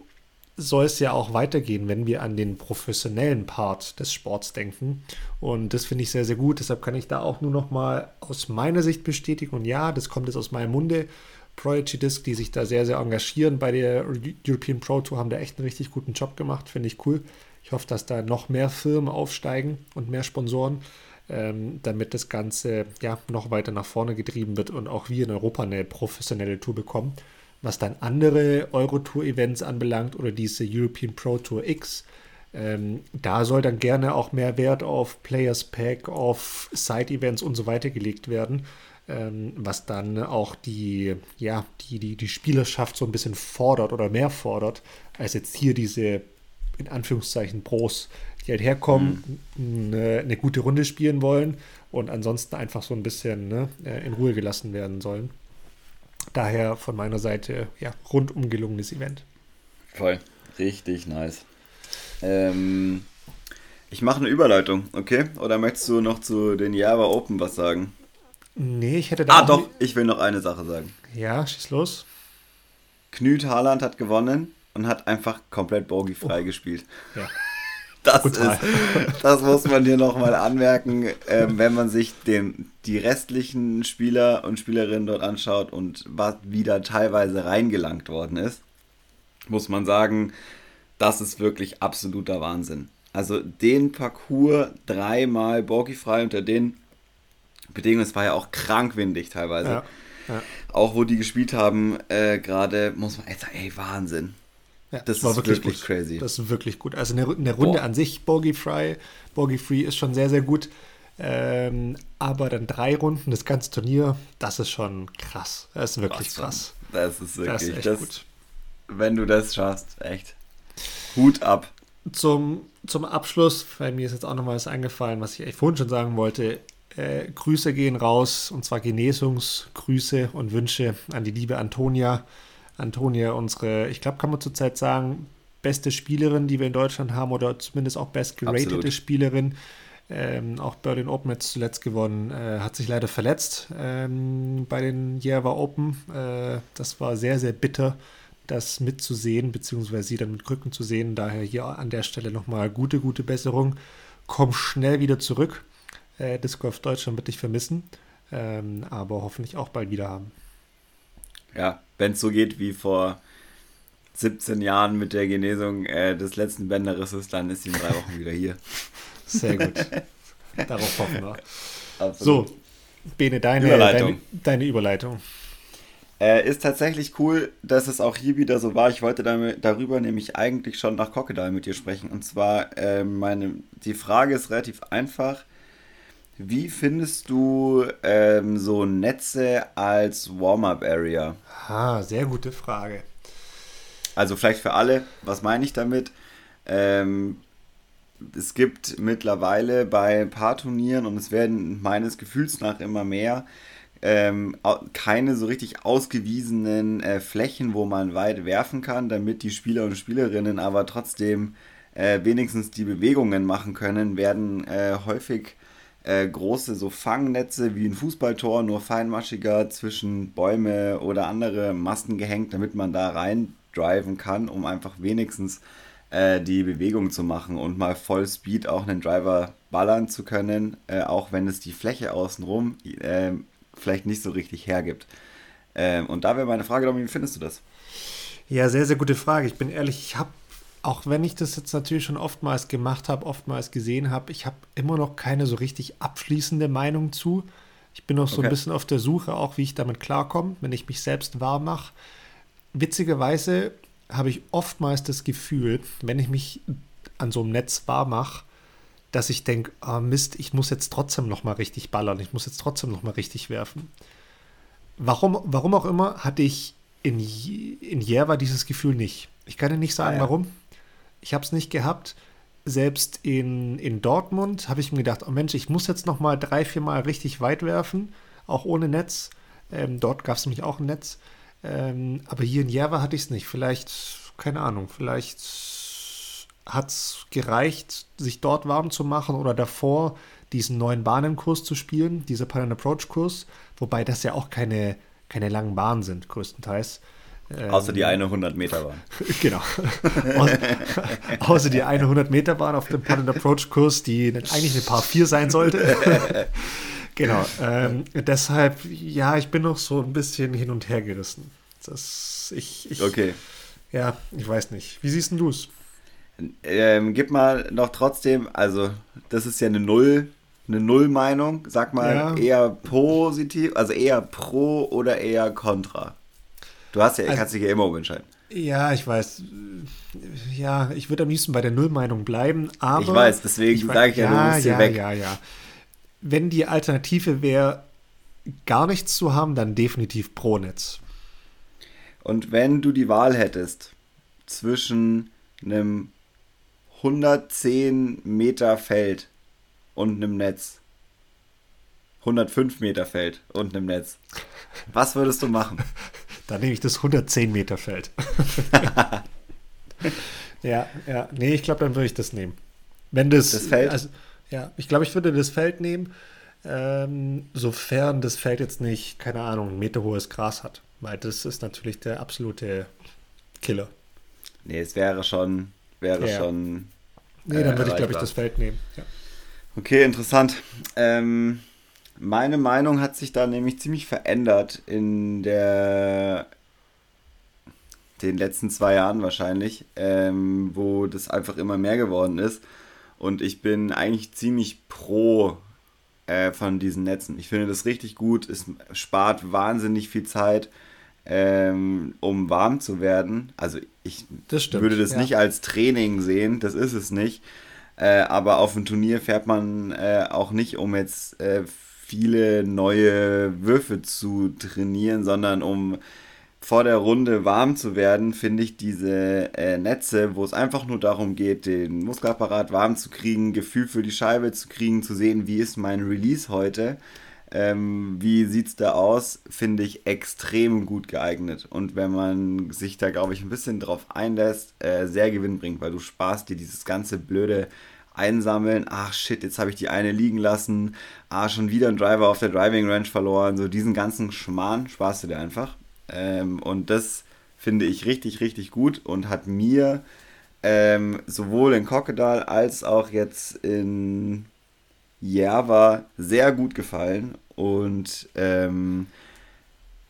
soll es ja auch weitergehen, wenn wir an den professionellen Part des Sports denken. Und das finde ich sehr, sehr gut. Deshalb kann ich da auch nur noch mal aus meiner Sicht bestätigen. Und ja, das kommt jetzt aus meinem Munde. Prodigy Disc, die sich da sehr, sehr engagieren bei der European Pro Tour, haben da echt einen richtig guten Job gemacht. Finde ich cool. Ich hoffe, dass da noch mehr Firmen aufsteigen und mehr Sponsoren, ähm, damit das Ganze ja noch weiter nach vorne getrieben wird und auch wir in Europa eine professionelle Tour bekommen. Was dann andere Euro-Tour-Events anbelangt oder diese European Pro Tour X, ähm, da soll dann gerne auch mehr Wert auf Players Pack, auf Side-Events und so weiter gelegt werden, ähm, was dann auch die, ja, die, die, die Spielerschaft so ein bisschen fordert oder mehr fordert, als jetzt hier diese in Anführungszeichen Pros, die halt herkommen, mhm. eine, eine, gute Runde spielen wollen und ansonsten einfach so ein bisschen ne, äh, in Ruhe gelassen werden sollen. Daher von meiner Seite, ja, rundum gelungenes Event. Voll, richtig nice. Ähm, ich mache eine Überleitung, okay? Oder möchtest du noch zu den Java Open was sagen? Nee, ich hätte da. Ah, doch, ich will noch eine Sache sagen. Ja, schieß los. Knut Haaland hat gewonnen und hat einfach komplett bogeyfrei oh. gespielt. Ja. Das, ist, das muss man dir nochmal anmerken, äh, wenn man sich den, die restlichen Spieler und Spielerinnen dort anschaut und was wieder teilweise reingelangt worden ist, muss man sagen, das ist wirklich absoluter Wahnsinn. Also den Parcours dreimal bogeyfrei unter den Bedingungen, es war ja auch krankwindig teilweise. Ja, ja. Auch wo die gespielt haben, äh, gerade muss man echt sagen, ey, Wahnsinn. Ja, das war wirklich, wirklich crazy. Das ist wirklich gut. Also eine, eine Runde Boah. an sich, Bogey Free, Bogey Free ist schon sehr, sehr gut. Ähm, aber dann drei Runden, das ganze Turnier, das ist schon krass. Das ist wirklich krass. Das ist wirklich, das ist echt das, gut. Wenn du das schaffst, echt. Hut ab. Zum, zum Abschluss, weil mir ist jetzt auch noch mal was eingefallen, was ich eigentlich vorhin schon sagen wollte. Äh, Grüße gehen raus, und zwar Genesungsgrüße und Wünsche an die liebe Antonia. Antonia unsere, ich glaube, kann man zurzeit sagen, beste Spielerin, die wir in Deutschland haben oder zumindest auch best geratete Absolut. Spielerin. Ähm, auch Berlin Open jetzt zuletzt gewonnen, äh, hat sich leider verletzt ähm, bei den Java Open. Äh, das war sehr, sehr bitter, das mitzusehen, beziehungsweise sie dann mit Krücken zu sehen. Daher hier an der Stelle nochmal gute, gute Besserung. Komm schnell wieder zurück. Äh, Disc Golf Deutschland wird dich vermissen, ähm, aber hoffentlich auch bald wieder haben. Ja, wenn es so geht wie vor 17 Jahren mit der Genesung äh, des letzten Bänderrisses, dann ist sie in drei Wochen wieder hier. Sehr gut. Darauf hoffen wir. Absolut. So, Bene, deine Überleitung. Deine, deine Überleitung. Äh, ist tatsächlich cool, dass es auch hier wieder so war. Ich wollte damit, darüber nämlich eigentlich schon nach Crocodile mit dir sprechen. Und zwar, äh, meine, die Frage ist relativ einfach. Wie findest du ähm, so Netze als Warm-up-Area? Ah, sehr gute Frage. Also vielleicht für alle, was meine ich damit? Ähm, es gibt mittlerweile bei ein paar Turnieren und es werden meines Gefühls nach immer mehr ähm, keine so richtig ausgewiesenen äh, Flächen, wo man weit werfen kann, damit die Spieler und Spielerinnen aber trotzdem äh, wenigstens die Bewegungen machen können, werden äh, häufig äh, große so Fangnetze wie ein Fußballtor, nur feinmaschiger zwischen Bäume oder andere Masten gehängt, damit man da rein driven kann, um einfach wenigstens äh, die Bewegung zu machen und mal voll Speed auch einen Driver ballern zu können, äh, auch wenn es die Fläche außenrum äh, vielleicht nicht so richtig hergibt. Ähm, und da wäre meine Frage, wie findest du das? Ja, sehr, sehr gute Frage. Ich bin ehrlich, ich habe, auch wenn ich das jetzt natürlich schon oftmals gemacht habe, oftmals gesehen habe, ich habe immer noch keine so richtig abschließende Meinung zu. Ich bin noch so okay. ein bisschen auf der Suche, auch wie ich damit klarkomme, wenn ich mich selbst wahr mache. Witzigerweise habe ich oftmals das Gefühl, wenn ich mich an so einem Netz wahr mache, dass ich denke, oh ah, Mist, ich muss jetzt trotzdem noch mal richtig ballern, ich muss jetzt trotzdem noch mal richtig werfen. Warum, warum auch immer hatte ich in, in Jerva dieses Gefühl nicht. Ich kann dir nicht sagen, ah, ja. warum. Ich habe es nicht gehabt. Selbst in, in Dortmund habe ich mir gedacht, oh Mensch, ich muss jetzt noch mal drei, vier Mal richtig weit werfen, auch ohne Netz. Ähm, dort gab es nämlich auch ein Netz. Ähm, aber hier in Jerva hatte ich es nicht. Vielleicht, keine Ahnung, vielleicht hat es gereicht, sich dort warm zu machen oder davor diesen neuen Bahnenkurs zu spielen, dieser Pan Approach Kurs, wobei das ja auch keine, keine langen Bahnen sind, größtenteils. Außer die eine 100 Meter Bahn. genau. Außer, außer die eine 100 Meter Bahn auf dem Pan Approach Kurs, die eigentlich eine Paar 4 sein sollte. genau. Ähm, deshalb, ja, ich bin noch so ein bisschen hin und her gerissen. Das, ich, ich, okay. Ja, ich weiß nicht. Wie siehst du es? Ähm, gib mal noch trotzdem, also das ist ja eine Null, eine Null-Meinung. Sag mal ja. eher positiv, also eher pro oder eher kontra. Du hast ja, also, kannst dich ja immer umentscheiden. Ja, ich weiß. Ja, ich würde am liebsten bei der Null-Meinung bleiben, aber. Ich weiß, deswegen sage ich ja, ja, du musst ja, weg. Ja, ja, Wenn die Alternative wäre, gar nichts zu haben, dann definitiv pro Netz. Und wenn du die Wahl hättest zwischen einem 110 Meter Feld und einem Netz. 105 Meter Feld und einem Netz. Was würdest du machen? Dann nehme ich das 110 Meter Feld. ja, ja. Nee, ich glaube, dann würde ich das nehmen. Wenn das. Das Feld? Also, ja, ich glaube, ich würde das Feld nehmen, ähm, sofern das Feld jetzt nicht, keine Ahnung, ein Meter hohes Gras hat. Weil das ist natürlich der absolute Killer. Nee, es wäre schon wäre ja. schon. Nee, dann äh, würde ich, glaube ich, das Feld nehmen. Ja. Okay, interessant. Ähm, meine Meinung hat sich da nämlich ziemlich verändert in der den letzten zwei Jahren wahrscheinlich, ähm, wo das einfach immer mehr geworden ist. Und ich bin eigentlich ziemlich pro äh, von diesen Netzen. Ich finde das richtig gut. Es spart wahnsinnig viel Zeit ähm, um warm zu werden. Also ich das würde das ja. nicht als Training sehen, das ist es nicht. Äh, aber auf ein Turnier fährt man äh, auch nicht, um jetzt äh, viele neue Würfe zu trainieren, sondern um vor der Runde warm zu werden, finde ich diese äh, Netze, wo es einfach nur darum geht, den Muskelapparat warm zu kriegen, Gefühl für die Scheibe zu kriegen, zu sehen, wie ist mein Release heute ähm, wie sieht es da aus, finde ich extrem gut geeignet. Und wenn man sich da, glaube ich, ein bisschen drauf einlässt, äh, sehr gewinnbringend, weil du sparst dir dieses ganze blöde Einsammeln. Ach shit, jetzt habe ich die eine liegen lassen. Ah, schon wieder ein Driver auf der Driving Range verloren. So diesen ganzen Schmarrn sparst du dir einfach. Ähm, und das finde ich richtig, richtig gut und hat mir ähm, sowohl in Crocodile als auch jetzt in Java sehr gut gefallen und ähm,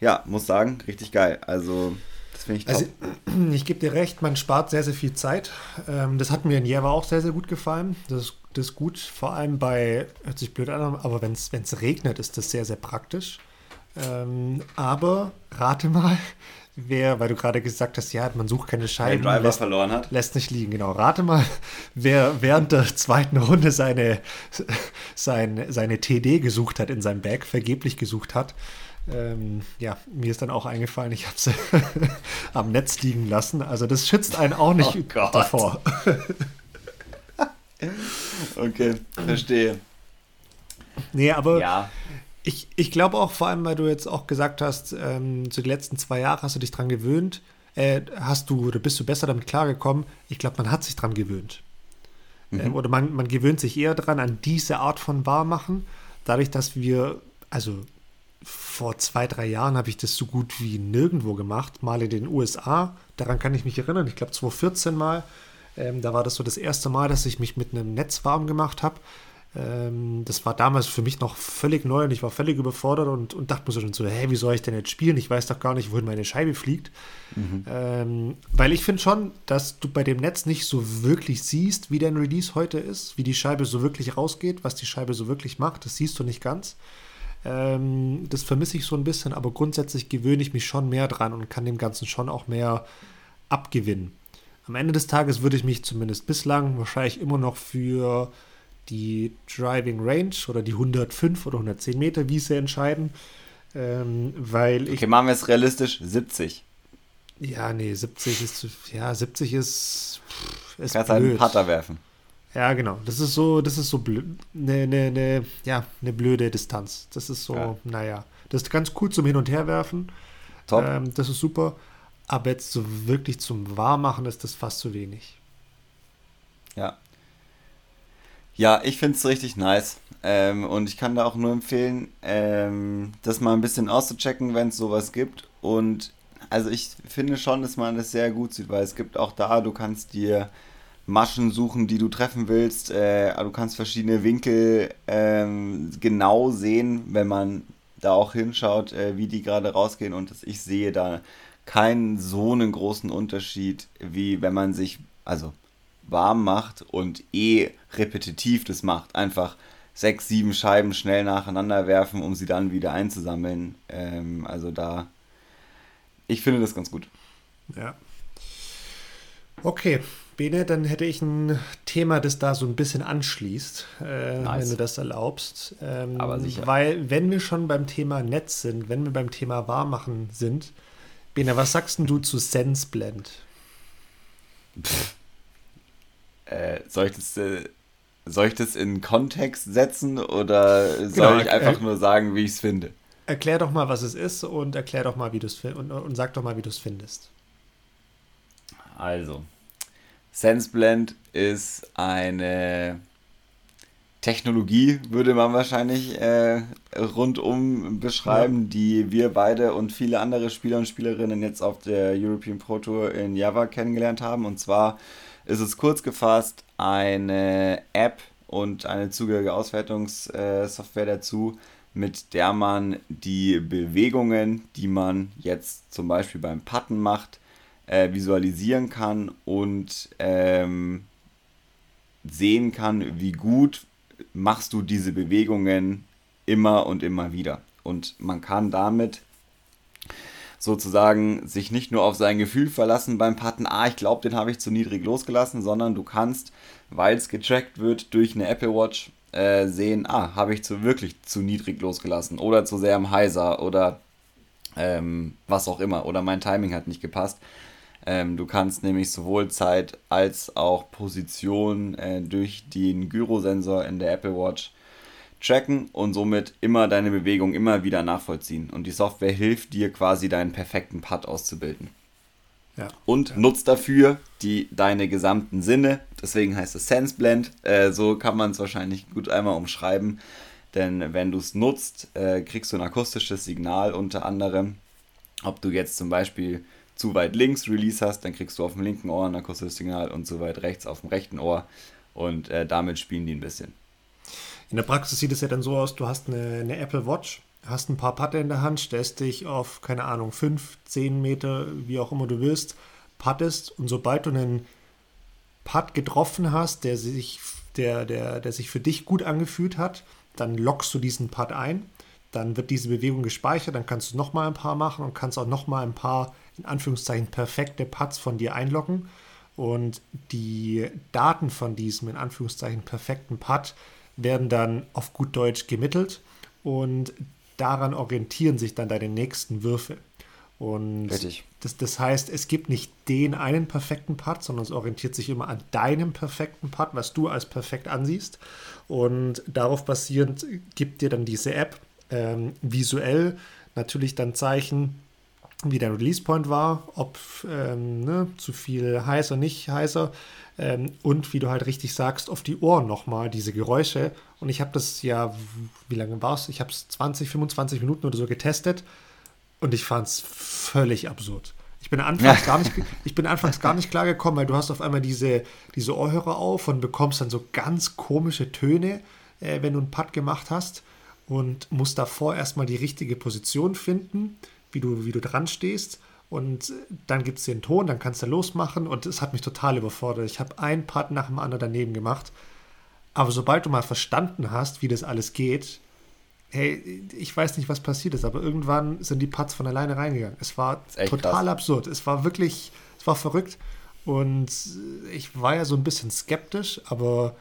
ja, muss sagen, richtig geil. Also, das finde ich also, top. Also, ich gebe dir recht, man spart sehr, sehr viel Zeit. Ähm, das hat mir in Java auch sehr, sehr gut gefallen. Das ist, das ist gut, vor allem bei, hört sich blöd an, aber wenn es regnet, ist das sehr, sehr praktisch. Ähm, aber rate mal, wer, weil du gerade gesagt hast, ja, man sucht keine Scheiben. Wer Driver verloren hat. Lässt nicht liegen, genau. Rate mal, wer während der zweiten Runde seine, sein, seine TD gesucht hat in seinem Bag, vergeblich gesucht hat. Ähm, ja, mir ist dann auch eingefallen, ich habe sie am Netz liegen lassen. Also das schützt einen auch nicht oh davor. okay, verstehe. Nee, aber ja. ich, ich glaube auch, vor allem, weil du jetzt auch gesagt hast, ähm, zu den letzten zwei Jahren hast du dich dran gewöhnt, äh, hast du oder bist du besser damit klargekommen. Ich glaube, man hat sich dran gewöhnt. Mhm. Ähm, oder man, man gewöhnt sich eher dran an diese Art von Wahrmachen, dadurch, dass wir, also vor zwei, drei Jahren habe ich das so gut wie nirgendwo gemacht, mal in den USA, daran kann ich mich erinnern, ich glaube 2014 mal, ähm, da war das so das erste Mal, dass ich mich mit einem Netz warm gemacht habe. Ähm, das war damals für mich noch völlig neu und ich war völlig überfordert und, und dachte mir so schon so, hä, wie soll ich denn jetzt spielen? Ich weiß doch gar nicht, wohin meine Scheibe fliegt. Mhm. Ähm, weil ich finde schon, dass du bei dem Netz nicht so wirklich siehst, wie dein Release heute ist, wie die Scheibe so wirklich rausgeht, was die Scheibe so wirklich macht. Das siehst du nicht ganz. Ähm, das vermisse ich so ein bisschen, aber grundsätzlich gewöhne ich mich schon mehr dran und kann dem Ganzen schon auch mehr abgewinnen. Am Ende des Tages würde ich mich zumindest bislang wahrscheinlich immer noch für die Driving Range oder die 105 oder 110 Meter Wiese entscheiden, ähm, weil ich. Okay, machen wir es realistisch, 70. Ja, nee, 70 ist, ja, 70 ist, ist Kannst halt einen Putter werfen. Ja, genau. Das ist so, das ist so blöd, ne, ne, ne, ja, eine blöde Distanz. Das ist so, ja. naja, das ist ganz cool zum Hin- und Herwerfen. Top. Ähm, das ist super. Aber jetzt so wirklich zum Wahrmachen ist das fast zu wenig. Ja, ja, ich finde es richtig nice. Ähm, und ich kann da auch nur empfehlen, ähm, das mal ein bisschen auszuchecken, wenn es sowas gibt. Und also ich finde schon, dass man das sehr gut sieht, weil es gibt auch da, du kannst dir Maschen suchen, die du treffen willst. Äh, du kannst verschiedene Winkel ähm, genau sehen, wenn man da auch hinschaut, äh, wie die gerade rausgehen. Und ich sehe da keinen so einen großen Unterschied, wie wenn man sich, also warm macht und eh repetitiv das macht. Einfach sechs, sieben Scheiben schnell nacheinander werfen, um sie dann wieder einzusammeln. Ähm, also da, ich finde das ganz gut. Ja. Okay, Bene, dann hätte ich ein Thema, das da so ein bisschen anschließt, äh, nice. wenn du das erlaubst. Ähm, Aber sicher. Weil, wenn wir schon beim Thema Netz sind, wenn wir beim Thema Warmmachen sind, Bene, was sagst du zu SenseBlend? Äh, soll ich das, äh, soll ich das in Kontext setzen oder soll genau, ich einfach äh, nur sagen, wie ich es finde? Erklär doch mal, was es ist und erklär doch mal, wie du es und, und sag doch mal, wie du es findest. Also, SenseBlend ist eine Technologie, würde man wahrscheinlich äh, rundum beschreiben, ja. die wir beide und viele andere Spieler und Spielerinnen jetzt auf der European Pro Tour in Java kennengelernt haben. Und zwar ist es kurz gefasst eine App und eine zugehörige Auswertungssoftware dazu, mit der man die Bewegungen, die man jetzt zum Beispiel beim Putten macht, äh, visualisieren kann und ähm, sehen kann, wie gut machst du diese Bewegungen immer und immer wieder. Und man kann damit sozusagen sich nicht nur auf sein Gefühl verlassen beim Putten, ah, ich glaube, den habe ich zu niedrig losgelassen, sondern du kannst, weil es getrackt wird durch eine Apple Watch, äh, sehen, ah, habe ich zu wirklich zu niedrig losgelassen oder zu sehr am Heiser oder ähm, was auch immer oder mein Timing hat nicht gepasst. Ähm, du kannst nämlich sowohl Zeit als auch Position äh, durch den Gyrosensor in der Apple Watch tracken und somit immer deine Bewegung immer wieder nachvollziehen. Und die Software hilft dir quasi deinen perfekten Putt auszubilden. Ja. Und ja. nutzt dafür die, deine gesamten Sinne. Deswegen heißt es SenseBlend. Äh, so kann man es wahrscheinlich gut einmal umschreiben. Denn wenn du es nutzt, äh, kriegst du ein akustisches Signal unter anderem. Ob du jetzt zum Beispiel zu weit links Release hast, dann kriegst du auf dem linken Ohr ein akustisches Signal und zu weit rechts auf dem rechten Ohr. Und äh, damit spielen die ein bisschen. In der Praxis sieht es ja dann so aus, du hast eine, eine Apple Watch, hast ein paar Patte in der Hand, stellst dich auf, keine Ahnung, 5, 10 Meter, wie auch immer du willst, pattest und sobald du einen Putt getroffen hast, der sich, der, der, der sich für dich gut angefühlt hat, dann lockst du diesen Putt ein, dann wird diese Bewegung gespeichert, dann kannst du nochmal ein paar machen und kannst auch nochmal ein paar, in Anführungszeichen, perfekte Putts von dir einloggen. Und die Daten von diesem, in Anführungszeichen, perfekten Putt werden dann auf gut Deutsch gemittelt und daran orientieren sich dann deine nächsten Würfe. Und das, das heißt, es gibt nicht den einen perfekten Putt, sondern es orientiert sich immer an deinem perfekten Putt, was du als perfekt ansiehst. Und darauf basierend gibt dir dann diese App ähm, visuell natürlich dann Zeichen, wie der Release Point war, ob ähm, ne, zu viel heißer, nicht heißer ähm, und wie du halt richtig sagst, auf die Ohren nochmal diese Geräusche. Und ich habe das ja, wie lange war es? Ich habe es 20, 25 Minuten oder so getestet und ich fand es völlig absurd. Ich bin anfangs gar nicht, ich bin anfangs gar nicht klar gekommen, weil du hast auf einmal diese, diese Ohrhörer auf und bekommst dann so ganz komische Töne, äh, wenn du einen Putt gemacht hast und musst davor erstmal die richtige Position finden wie du, wie du dran stehst. Und dann gibt es den Ton, dann kannst du losmachen. Und es hat mich total überfordert. Ich habe ein Part nach dem anderen daneben gemacht. Aber sobald du mal verstanden hast, wie das alles geht, hey, ich weiß nicht, was passiert ist, aber irgendwann sind die Putts von alleine reingegangen. Es war total krass. absurd. Es war wirklich, es war verrückt. Und ich war ja so ein bisschen skeptisch, aber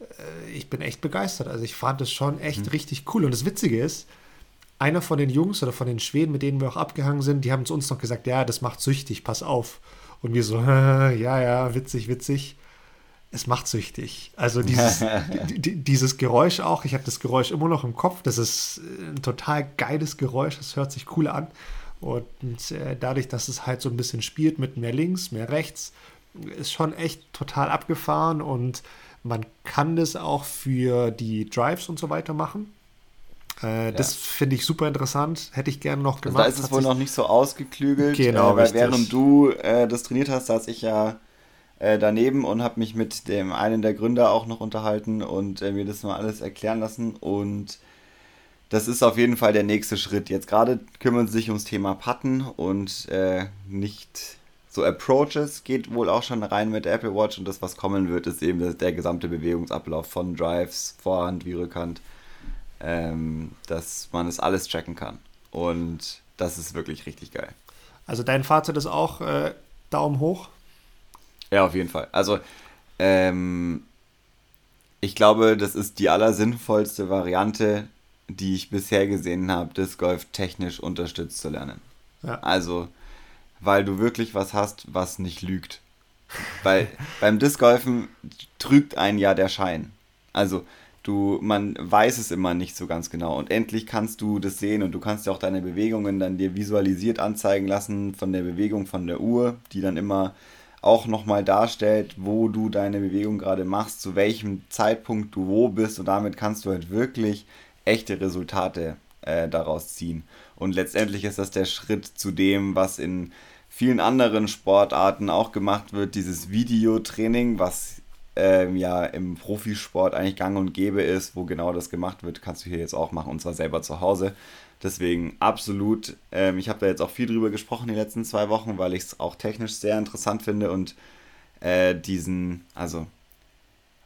äh, ich bin echt begeistert. Also ich fand es schon echt mhm. richtig cool. Und das Witzige ist, einer von den Jungs oder von den Schweden, mit denen wir auch abgehangen sind, die haben zu uns noch gesagt, ja, das macht süchtig, pass auf. Und wir so, ja, ja, witzig, witzig. Es macht süchtig. Also dieses, dieses Geräusch auch, ich habe das Geräusch immer noch im Kopf, das ist ein total geiles Geräusch, das hört sich cool an. Und äh, dadurch, dass es halt so ein bisschen spielt mit mehr links, mehr rechts, ist schon echt total abgefahren und man kann das auch für die Drives und so weiter machen. Äh, das finde ich super interessant. Hätte ich gerne noch gemacht. Also da ist es wohl noch nicht so ausgeklügelt. Genau, äh, weil richtig. während du äh, das trainiert hast, saß ich ja äh, daneben und habe mich mit dem einen der Gründer auch noch unterhalten und äh, mir das mal alles erklären lassen. Und das ist auf jeden Fall der nächste Schritt. Jetzt gerade kümmern sie sich ums Thema Patten und äh, nicht so Approaches geht wohl auch schon rein mit der Apple Watch und das, was kommen wird, ist eben der gesamte Bewegungsablauf von Drives, Vorhand wie Rückhand ähm, dass man es alles checken kann. Und das ist wirklich richtig geil. Also dein Fazit ist auch äh, Daumen hoch? Ja, auf jeden Fall. Also ähm, ich glaube, das ist die allersinnvollste Variante, die ich bisher gesehen habe, Disc Golf technisch unterstützt zu lernen. Ja. Also, weil du wirklich was hast, was nicht lügt. Weil beim Disc Golfen trügt ein ja der Schein. Also, du, man weiß es immer nicht so ganz genau. Und endlich kannst du das sehen und du kannst ja auch deine Bewegungen dann dir visualisiert anzeigen lassen von der Bewegung von der Uhr, die dann immer auch nochmal darstellt, wo du deine Bewegung gerade machst, zu welchem Zeitpunkt du wo bist und damit kannst du halt wirklich echte Resultate äh, daraus ziehen. Und letztendlich ist das der Schritt zu dem, was in vielen anderen Sportarten auch gemacht wird, dieses Videotraining, was ähm, ja im Profisport eigentlich gang und gäbe ist, wo genau das gemacht wird, kannst du hier jetzt auch machen und zwar selber zu Hause. Deswegen absolut, ähm, ich habe da jetzt auch viel drüber gesprochen die letzten zwei Wochen, weil ich es auch technisch sehr interessant finde und äh, diesen, also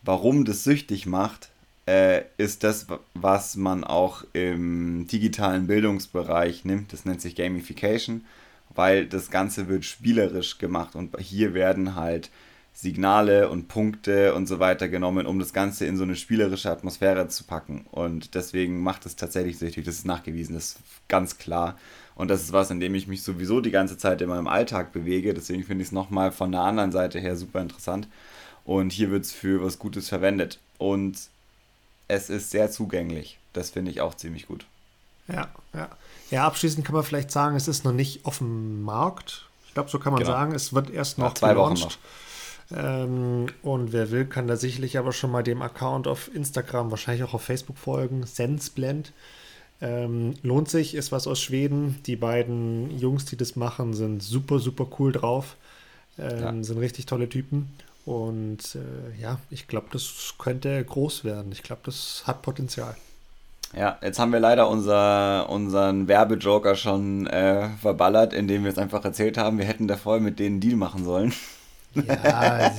warum das süchtig macht, äh, ist das, was man auch im digitalen Bildungsbereich nimmt. Das nennt sich Gamification, weil das Ganze wird spielerisch gemacht und hier werden halt Signale und Punkte und so weiter genommen, um das Ganze in so eine spielerische Atmosphäre zu packen. Und deswegen macht es tatsächlich süchtig. Das ist nachgewiesen, das ist ganz klar. Und das ist was, in dem ich mich sowieso die ganze Zeit in meinem Alltag bewege. Deswegen finde ich es nochmal von der anderen Seite her super interessant. Und hier wird es für was Gutes verwendet. Und es ist sehr zugänglich. Das finde ich auch ziemlich gut. Ja, ja. Ja, abschließend kann man vielleicht sagen, es ist noch nicht auf dem Markt. Ich glaube, so kann man genau. sagen. Es wird erst noch Nach zwei Wochen noch. Ähm, und wer will, kann da sicherlich aber schon mal dem Account auf Instagram, wahrscheinlich auch auf Facebook folgen. Sensblend. Ähm, lohnt sich, ist was aus Schweden. Die beiden Jungs, die das machen, sind super, super cool drauf. Ähm, ja. Sind richtig tolle Typen. Und äh, ja, ich glaube, das könnte groß werden. Ich glaube, das hat Potenzial. Ja, jetzt haben wir leider unser, unseren Werbejoker schon äh, verballert, indem wir es einfach erzählt haben, wir hätten davor mit denen Deal machen sollen. Ja,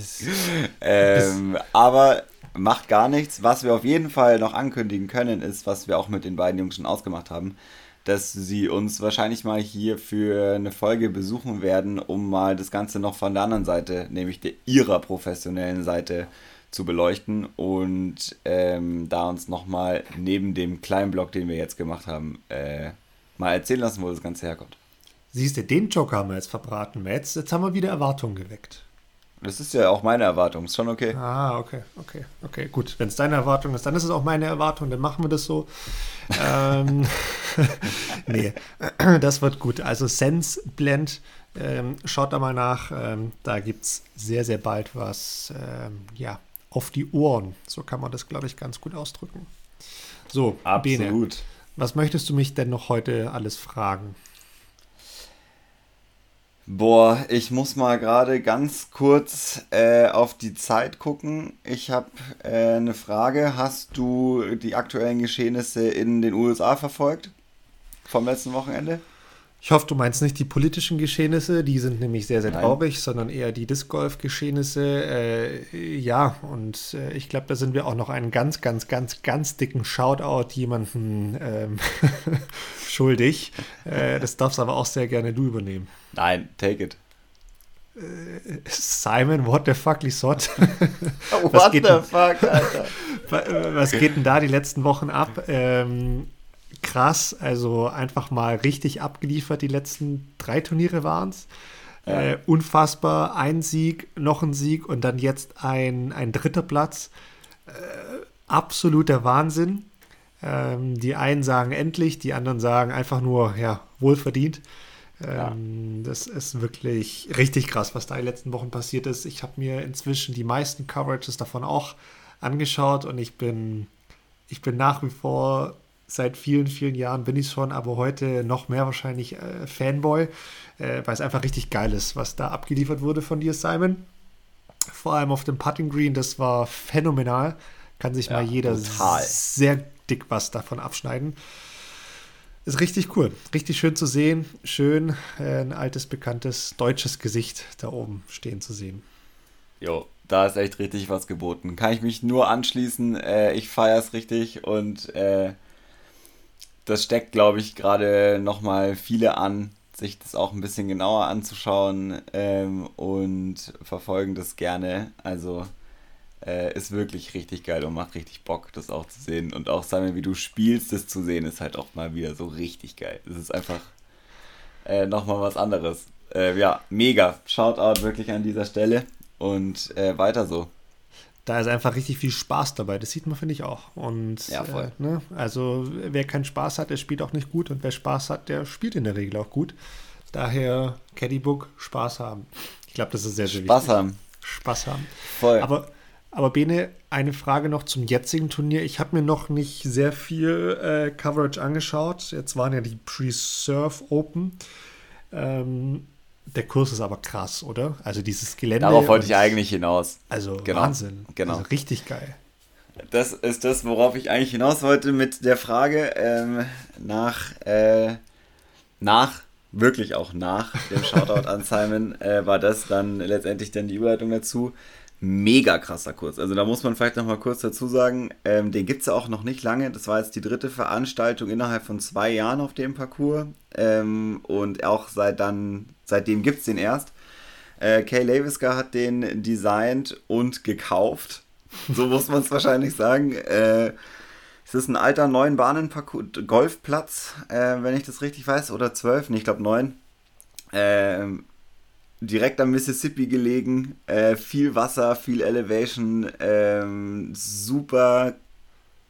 ähm, aber macht gar nichts. Was wir auf jeden Fall noch ankündigen können, ist, was wir auch mit den beiden Jungs schon ausgemacht haben, dass sie uns wahrscheinlich mal hier für eine Folge besuchen werden, um mal das Ganze noch von der anderen Seite, nämlich der ihrer professionellen Seite, zu beleuchten und ähm, da uns nochmal neben dem kleinen Blog, den wir jetzt gemacht haben, äh, mal erzählen lassen, wo das Ganze herkommt. Siehst du, den Joker haben wir jetzt verbraten, Jetzt, jetzt haben wir wieder Erwartungen geweckt. Das ist ja auch meine Erwartung, ist schon okay. Ah, okay, okay, okay, gut. Wenn es deine Erwartung ist, dann ist es auch meine Erwartung, dann machen wir das so. ähm, nee, das wird gut. Also Sense Blend, ähm, schaut da mal nach. Ähm, da gibt es sehr, sehr bald was, ähm, ja, auf die Ohren. So kann man das, glaube ich, ganz gut ausdrücken. So, Absolut. Bene, was möchtest du mich denn noch heute alles fragen? Boah, ich muss mal gerade ganz kurz äh, auf die Zeit gucken. Ich habe äh, eine Frage. Hast du die aktuellen Geschehnisse in den USA verfolgt? Vom letzten Wochenende? Ich hoffe, du meinst nicht die politischen Geschehnisse, die sind nämlich sehr, sehr Nein. traurig, sondern eher die Disc Golf-Geschehnisse. Äh, ja, und äh, ich glaube, da sind wir auch noch einen ganz, ganz, ganz, ganz dicken Shoutout jemanden ähm, schuldig. Äh, das darfst aber auch sehr gerne du übernehmen. Nein, take it. Äh, Simon, what the fuck, Lisott? what the fuck, Alter? Was geht denn da die letzten Wochen ab? Ähm, krass. Also einfach mal richtig abgeliefert. Die letzten drei Turniere waren es. Äh, unfassbar. Ein Sieg, noch ein Sieg und dann jetzt ein, ein dritter Platz. Äh, absoluter Wahnsinn. Ähm, die einen sagen endlich, die anderen sagen einfach nur, ja, wohlverdient. Ähm, ja. Das ist wirklich richtig krass, was da in den letzten Wochen passiert ist. Ich habe mir inzwischen die meisten Coverages davon auch angeschaut und ich bin, ich bin nach wie vor seit vielen, vielen Jahren bin ich schon, aber heute noch mehr wahrscheinlich äh, Fanboy, äh, weil es einfach richtig geil ist, was da abgeliefert wurde von dir, Simon. Vor allem auf dem Putting Green, das war phänomenal. Kann sich ja, mal jeder total. sehr dick was davon abschneiden. Ist richtig cool, richtig schön zu sehen. Schön, äh, ein altes, bekanntes deutsches Gesicht da oben stehen zu sehen. Jo, da ist echt richtig was geboten. Kann ich mich nur anschließen. Äh, ich feiere es richtig und äh, das steckt, glaube ich, gerade nochmal viele an, sich das auch ein bisschen genauer anzuschauen ähm, und verfolgen das gerne. Also äh, ist wirklich richtig geil und macht richtig Bock, das auch zu sehen. Und auch, wir, wie du spielst, das zu sehen, ist halt auch mal wieder so richtig geil. Es ist einfach äh, nochmal was anderes. Äh, ja, mega. Shoutout wirklich an dieser Stelle und äh, weiter so da ist einfach richtig viel Spaß dabei. Das sieht man, finde ich, auch. Und ja, voll. Äh, ne? also wer keinen Spaß hat, der spielt auch nicht gut. Und wer Spaß hat, der spielt in der Regel auch gut. Daher Caddybook, Spaß haben. Ich glaube, das ist sehr, sehr Spaß wichtig. Spaß haben. Pass haben. Voll. Aber, aber Bene, eine Frage noch zum jetzigen Turnier. Ich habe mir noch nicht sehr viel äh, Coverage angeschaut. Jetzt waren ja die Pre-Surf Open. Ähm, der Kurs ist aber krass, oder? Also dieses Gelände. Darauf wollte ich eigentlich hinaus. Also genau. Wahnsinn. Genau. Also richtig geil. Das ist das, worauf ich eigentlich hinaus wollte mit der Frage ähm, nach, äh, nach, wirklich auch nach dem Shoutout an Simon, äh, war das dann letztendlich dann die Überleitung dazu mega krasser Kurs. Also da muss man vielleicht noch mal kurz dazu sagen, ähm, den gibt es ja auch noch nicht lange. Das war jetzt die dritte Veranstaltung innerhalb von zwei Jahren auf dem Parcours. Ähm, und auch seit dann, seitdem gibt es den erst. Äh, Kay Laviska hat den designt und gekauft. So muss man es wahrscheinlich sagen. Äh, es ist ein alter neun Bahnen Golfplatz, äh, wenn ich das richtig weiß, oder zwölf, nee, ich glaube neun. Ähm, direkt am Mississippi gelegen, äh, viel Wasser, viel Elevation, ähm, super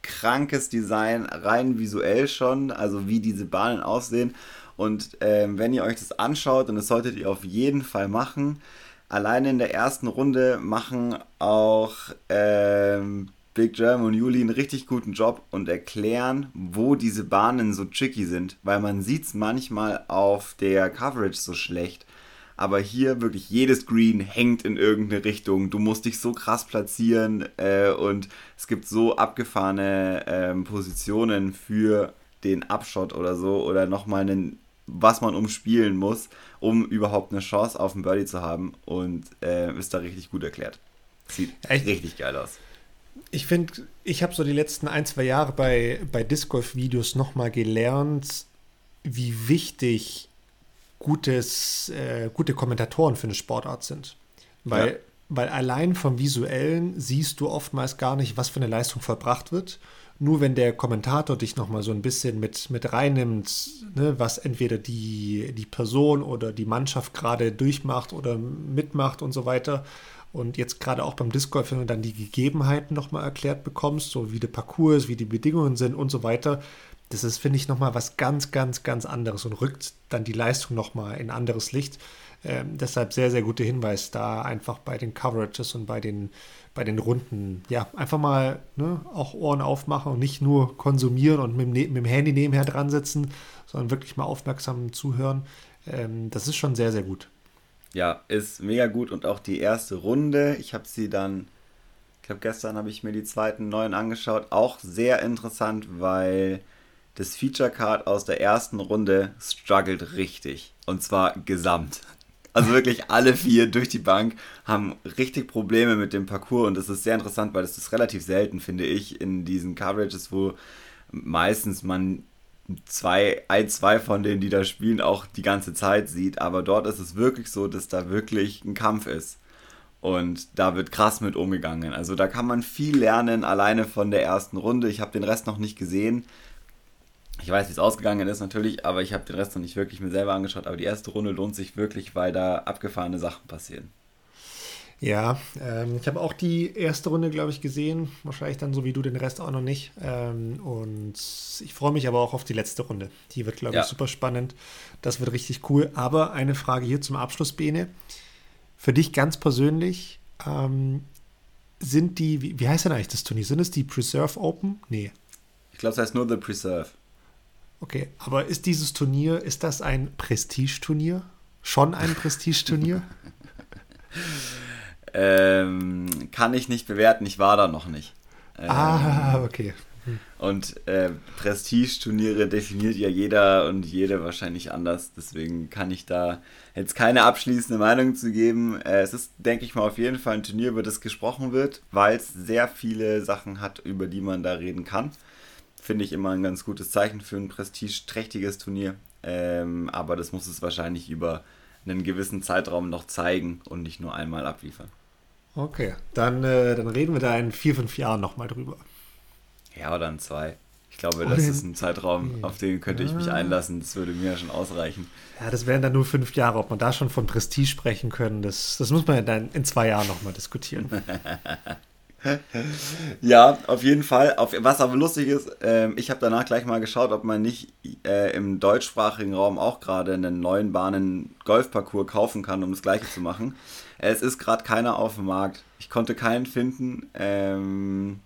krankes Design, rein visuell schon, also wie diese Bahnen aussehen. Und ähm, wenn ihr euch das anschaut, und das solltet ihr auf jeden Fall machen, alleine in der ersten Runde machen auch ähm, Big Germ und Juli einen richtig guten Job und erklären, wo diese Bahnen so tricky sind, weil man sieht es manchmal auf der Coverage so schlecht. Aber hier wirklich jedes Green hängt in irgendeine Richtung. Du musst dich so krass platzieren äh, und es gibt so abgefahrene ähm, Positionen für den Abshot oder so. Oder nochmal einen, was man umspielen muss, um überhaupt eine Chance auf einen Birdie zu haben und äh, ist da richtig gut erklärt. Sieht Echt? richtig geil aus. ich finde, ich habe so die letzten ein, zwei Jahre bei, bei Disc Golf-Videos nochmal gelernt, wie wichtig gutes, äh, gute Kommentatoren für eine Sportart sind. Weil, ja. weil allein vom Visuellen siehst du oftmals gar nicht, was für eine Leistung verbracht wird. Nur wenn der Kommentator dich nochmal so ein bisschen mit, mit reinnimmt, ne, was entweder die, die Person oder die Mannschaft gerade durchmacht oder mitmacht und so weiter. Und jetzt gerade auch beim Disc Golf, wenn du dann die Gegebenheiten nochmal erklärt bekommst, so wie der Parcours, wie die Bedingungen sind und so weiter, das ist, finde ich, nochmal was ganz, ganz, ganz anderes und rückt dann die Leistung nochmal in anderes Licht. Ähm, deshalb sehr, sehr guter Hinweis da einfach bei den Coverages und bei den, bei den Runden. Ja, einfach mal ne, auch Ohren aufmachen und nicht nur konsumieren und mit, mit dem Handy nebenher dran sitzen, sondern wirklich mal aufmerksam zuhören. Ähm, das ist schon sehr, sehr gut. Ja, ist mega gut und auch die erste Runde. Ich habe sie dann, ich glaube, gestern habe ich mir die zweiten neuen angeschaut. Auch sehr interessant, weil das Feature Card aus der ersten Runde struggelt richtig. Und zwar gesamt. Also wirklich alle vier durch die Bank haben richtig Probleme mit dem Parcours und das ist sehr interessant, weil das ist relativ selten, finde ich, in diesen Coverages, wo meistens man zwei, ein, zwei von denen, die da spielen, auch die ganze Zeit sieht. Aber dort ist es wirklich so, dass da wirklich ein Kampf ist. Und da wird krass mit umgegangen. Also da kann man viel lernen, alleine von der ersten Runde. Ich habe den Rest noch nicht gesehen. Ich weiß, wie es ausgegangen ist natürlich, aber ich habe den Rest noch nicht wirklich mir selber angeschaut. Aber die erste Runde lohnt sich wirklich, weil da abgefahrene Sachen passieren. Ja, ähm, ich habe auch die erste Runde, glaube ich, gesehen. Wahrscheinlich dann so wie du den Rest auch noch nicht. Ähm, und ich freue mich aber auch auf die letzte Runde. Die wird, glaube ja. ich, super spannend. Das wird richtig cool. Aber eine Frage hier zum Abschluss, Bene. Für dich ganz persönlich, ähm, sind die, wie, wie heißt denn eigentlich das Turnier? Sind es die Preserve Open? Nee. Ich glaube, es heißt nur The Preserve. Okay, aber ist dieses Turnier, ist das ein Prestigeturnier? Schon ein Prestigeturnier? ähm, kann ich nicht bewerten, ich war da noch nicht. Ähm, ah, okay. Hm. Und äh, Prestigeturniere definiert ja jeder und jede wahrscheinlich anders. Deswegen kann ich da jetzt keine abschließende Meinung zu geben. Äh, es ist, denke ich mal, auf jeden Fall ein Turnier, über das gesprochen wird, weil es sehr viele Sachen hat, über die man da reden kann finde ich immer ein ganz gutes Zeichen für ein prestigeträchtiges Turnier. Ähm, aber das muss es wahrscheinlich über einen gewissen Zeitraum noch zeigen und nicht nur einmal abliefern. Okay, dann, äh, dann reden wir da in vier, fünf Jahren nochmal drüber. Ja, oder in zwei. Ich glaube, das ist ein Zeitraum, auf den könnte ich mich einlassen. Das würde mir ja schon ausreichen. Ja, das wären dann nur fünf Jahre. Ob man da schon von Prestige sprechen können, das, das muss man dann in zwei Jahren nochmal diskutieren. ja, auf jeden Fall. Auf, was aber lustig ist, äh, ich habe danach gleich mal geschaut, ob man nicht äh, im deutschsprachigen Raum auch gerade einen neuen Bahnen Golfparcours kaufen kann, um das gleiche zu machen. Es ist gerade keiner auf dem Markt. Ich konnte keinen finden. Ähm,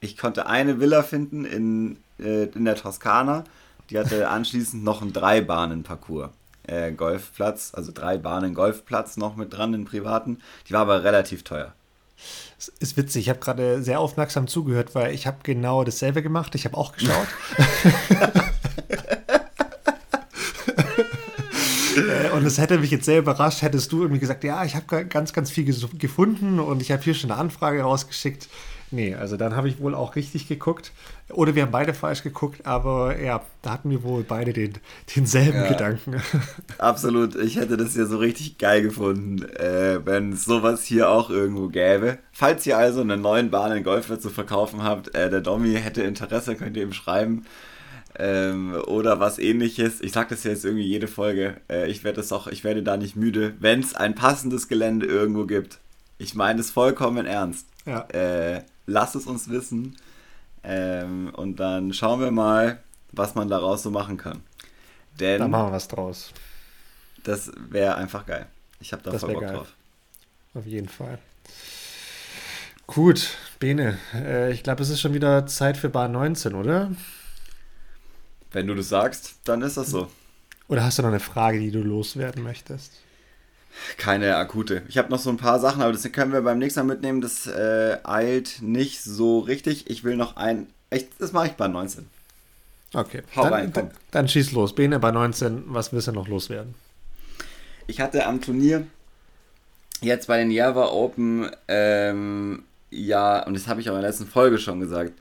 ich konnte eine Villa finden in, äh, in der Toskana. Die hatte anschließend noch einen Drei-Bahnen-Parcours. Äh, Golfplatz, also drei Bahnen Golfplatz noch mit dran, den privaten. Die war aber relativ teuer. Es ist witzig, ich habe gerade sehr aufmerksam zugehört, weil ich habe genau dasselbe gemacht. Ich habe auch geschaut. Äh, und es hätte mich jetzt sehr überrascht, hättest du irgendwie gesagt, ja, ich habe ganz, ganz viel gefunden und ich habe hier schon eine Anfrage rausgeschickt. Nee, also dann habe ich wohl auch richtig geguckt. Oder wir haben beide falsch geguckt, aber ja, da hatten wir wohl beide den, denselben ja, Gedanken. Absolut, ich hätte das ja so richtig geil gefunden, äh, wenn es sowas hier auch irgendwo gäbe. Falls ihr also einen neuen Bahn in Golfwert zu verkaufen habt, äh, der Domi hätte Interesse, könnt ihr ihm schreiben. Ähm, oder was ähnliches. Ich sage das jetzt irgendwie jede Folge. Äh, ich werde das auch, ich werde da nicht müde, wenn es ein passendes Gelände irgendwo gibt. Ich meine es vollkommen ernst. Ja. Äh, lasst es uns wissen. Ähm, und dann schauen wir mal, was man daraus so machen kann. Denn da machen wir was draus. Das wäre einfach geil. Ich habe da das voll Bock geil. drauf. Auf jeden Fall. Gut, Bene, äh, ich glaube, es ist schon wieder Zeit für Bar 19, oder? Wenn du das sagst, dann ist das so. Oder hast du noch eine Frage, die du loswerden möchtest? Keine akute. Ich habe noch so ein paar Sachen, aber das können wir beim nächsten Mal mitnehmen. Das äh, eilt nicht so richtig. Ich will noch ein. Echt, das mache ich bei 19. Okay. Hau dann, rein, komm. Dann schieß los. Bene bei 19. Was willst du noch loswerden? Ich hatte am Turnier jetzt bei den Java Open ähm, ja, und das habe ich auch in der letzten Folge schon gesagt,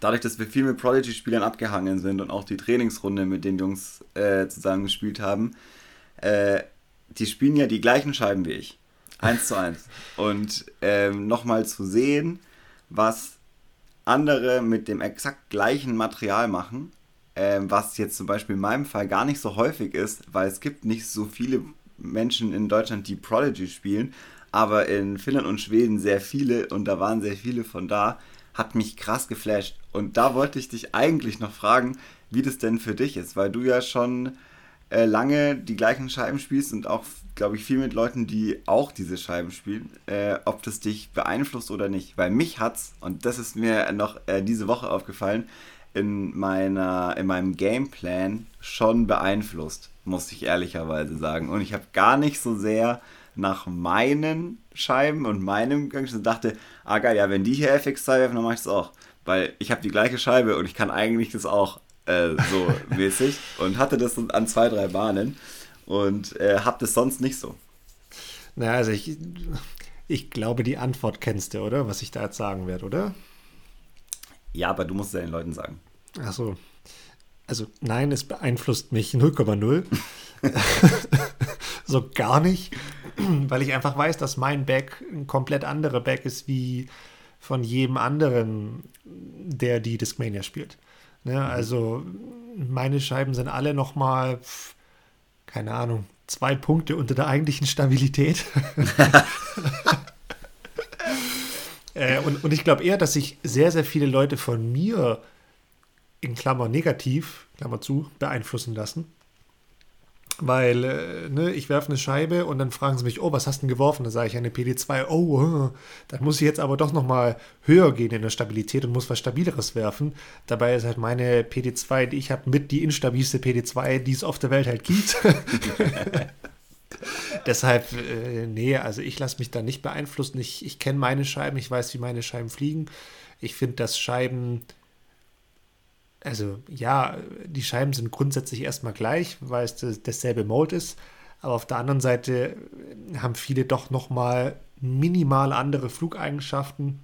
dadurch, dass wir viel mit Prodigy-Spielern abgehangen sind und auch die Trainingsrunde mit den Jungs äh, zusammen gespielt haben, äh, die spielen ja die gleichen Scheiben wie ich. Eins zu eins. Und ähm, nochmal zu sehen, was andere mit dem exakt gleichen Material machen, ähm, was jetzt zum Beispiel in meinem Fall gar nicht so häufig ist, weil es gibt nicht so viele Menschen in Deutschland, die Prodigy spielen, aber in Finnland und Schweden sehr viele und da waren sehr viele von da, hat mich krass geflasht. Und da wollte ich dich eigentlich noch fragen, wie das denn für dich ist, weil du ja schon äh, lange die gleichen Scheiben spielst und auch, glaube ich, viel mit Leuten, die auch diese Scheiben spielen, äh, ob das dich beeinflusst oder nicht. Weil mich hat's, und das ist mir noch äh, diese Woche aufgefallen, in, meiner, in meinem Gameplan schon beeinflusst, muss ich ehrlicherweise sagen. Und ich habe gar nicht so sehr nach meinen Scheiben und meinem Gang und dachte, ah geil, ja, wenn die hier FX2 werfen, dann mache ich das auch. Weil ich habe die gleiche Scheibe und ich kann eigentlich das auch äh, so mäßig und hatte das an zwei, drei Bahnen und äh, habe das sonst nicht so. Na, also ich, ich glaube, die Antwort kennst du, oder? Was ich da jetzt sagen werde, oder? Ja, aber du musst es ja den Leuten sagen. Ach so. Also nein, es beeinflusst mich 0,0. so gar nicht, weil ich einfach weiß, dass mein Back ein komplett anderer Back ist wie von jedem anderen, der die Discmania spielt. Ne, mhm. also meine Scheiben sind alle nochmal, keine Ahnung, zwei Punkte unter der eigentlichen Stabilität. äh, und, und ich glaube eher, dass sich sehr, sehr viele Leute von mir in Klammer negativ, Klammer zu, beeinflussen lassen. Weil, äh, ne, ich werfe eine Scheibe und dann fragen sie mich, oh, was hast du denn geworfen? Dann sage ich eine PD2, oh, äh, dann muss ich jetzt aber doch nochmal höher gehen in der Stabilität und muss was Stabileres werfen. Dabei ist halt meine PD2, die ich habe, mit die instabilste PD2, die es auf der Welt halt gibt. Deshalb, äh, nee, also ich lasse mich da nicht beeinflussen. Ich, ich kenne meine Scheiben, ich weiß, wie meine Scheiben fliegen. Ich finde, dass Scheiben also ja, die Scheiben sind grundsätzlich erstmal gleich, weil es das, dasselbe Mold ist. Aber auf der anderen Seite haben viele doch nochmal minimal andere Flugeigenschaften.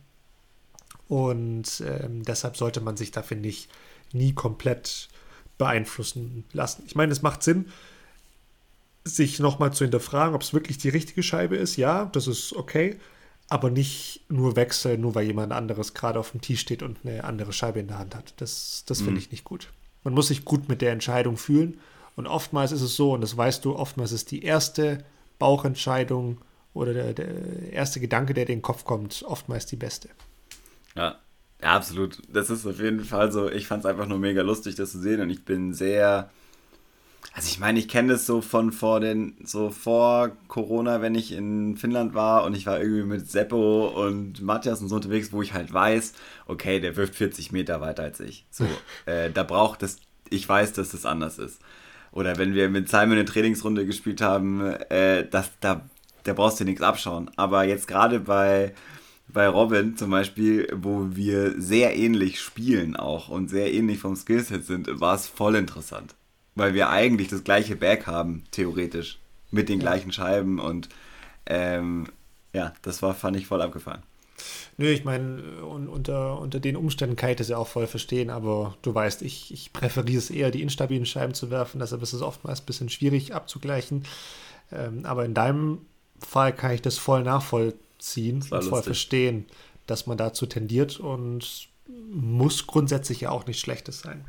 Und ähm, deshalb sollte man sich da, finde ich, nie komplett beeinflussen lassen. Ich meine, es macht Sinn, sich nochmal zu hinterfragen, ob es wirklich die richtige Scheibe ist. Ja, das ist okay aber nicht nur wechseln, nur weil jemand anderes gerade auf dem Tee steht und eine andere Scheibe in der Hand hat. Das, das finde mhm. ich nicht gut. Man muss sich gut mit der Entscheidung fühlen. Und oftmals ist es so, und das weißt du, oftmals ist die erste Bauchentscheidung oder der, der erste Gedanke, der in den Kopf kommt, oftmals die beste. Ja, ja, absolut. Das ist auf jeden Fall so. Ich fand es einfach nur mega lustig, das zu sehen. Und ich bin sehr also ich meine, ich kenne das so von vor den, so vor Corona, wenn ich in Finnland war und ich war irgendwie mit Seppo und Matthias und so unterwegs, wo ich halt weiß, okay, der wirft 40 Meter weiter als ich. So, äh, da braucht es, ich weiß, dass das anders ist. Oder wenn wir mit Simon eine Trainingsrunde gespielt haben, äh, das, da, da brauchst du nichts abschauen. Aber jetzt gerade bei, bei Robin zum Beispiel, wo wir sehr ähnlich spielen auch und sehr ähnlich vom Skillset sind, war es voll interessant weil wir eigentlich das gleiche Back haben, theoretisch. Mit den gleichen Scheiben und ähm, ja, das war, fand ich voll abgefahren. Nö, ich meine, unter, unter den Umständen kann ich das ja auch voll verstehen, aber du weißt, ich, ich präferiere es eher, die instabilen Scheiben zu werfen, deshalb ist es oftmals ein bisschen schwierig abzugleichen. Ähm, aber in deinem Fall kann ich das voll nachvollziehen und voll verstehen, dass man dazu tendiert und muss grundsätzlich ja auch nichts Schlechtes sein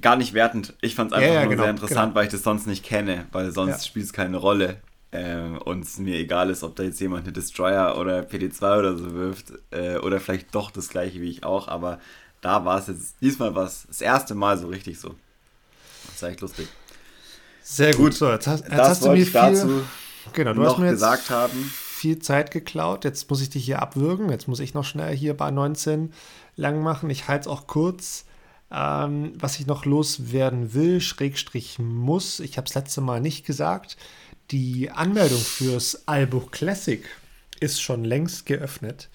gar nicht wertend. Ich fand es einfach ja, ja, nur genau, sehr interessant, genau. weil ich das sonst nicht kenne, weil sonst ja. spielt es keine Rolle. Ähm, und es mir egal ist, ob da jetzt jemand eine Destroyer oder PD2 oder so wirft äh, oder vielleicht doch das gleiche wie ich auch, aber da war es jetzt diesmal was das erste Mal so richtig so. Das ist echt lustig. Sehr gut. gut. So, jetzt hast, jetzt das hast du mir viel, dazu genau, du hast mir gesagt haben. viel Zeit geklaut. Jetzt muss ich dich hier abwürgen. Jetzt muss ich noch schnell hier bei 19 lang machen. Ich halte es auch kurz. Ähm, was ich noch loswerden will, Schrägstrich muss, ich habe es letzte Mal nicht gesagt, die Anmeldung fürs Albuch Classic ist schon längst geöffnet.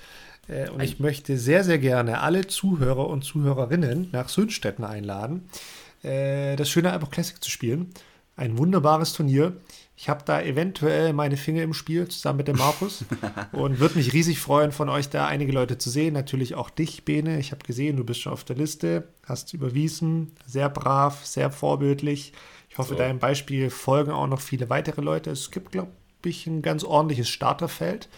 Äh, und ich möchte sehr, sehr gerne alle Zuhörer und Zuhörerinnen nach Sünstetten einladen, äh, das schöne Albuch Classic zu spielen. ein wunderbares Turnier. Ich habe da eventuell meine Finger im Spiel zusammen mit dem Markus und würde mich riesig freuen, von euch da einige Leute zu sehen. Natürlich auch dich, Bene. Ich habe gesehen, du bist schon auf der Liste, hast überwiesen, sehr brav, sehr vorbildlich. Ich hoffe, so. deinem Beispiel folgen auch noch viele weitere Leute. Es gibt, glaube ich, ein ganz ordentliches Starterfeld.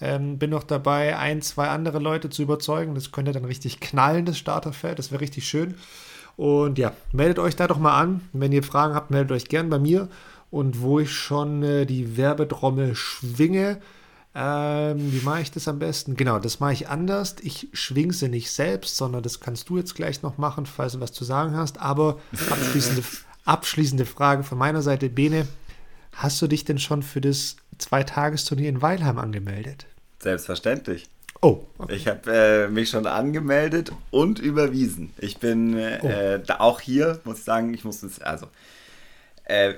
Ähm, bin noch dabei, ein, zwei andere Leute zu überzeugen. Das könnte dann richtig knallen, das Starterfeld. Das wäre richtig schön. Und ja, meldet euch da doch mal an. Wenn ihr Fragen habt, meldet euch gern bei mir. Und wo ich schon äh, die Werbetrommel schwinge, ähm, wie mache ich das am besten? Genau, das mache ich anders. Ich schwinge sie nicht selbst, sondern das kannst du jetzt gleich noch machen, falls du was zu sagen hast. Aber abschließende, abschließende Frage von meiner Seite, Bene. Hast du dich denn schon für das Zweitagesturnier in Weilheim angemeldet? Selbstverständlich. Oh. Okay. Ich habe äh, mich schon angemeldet und überwiesen. Ich bin äh, oh. auch hier, muss ich sagen, ich muss es, also, äh,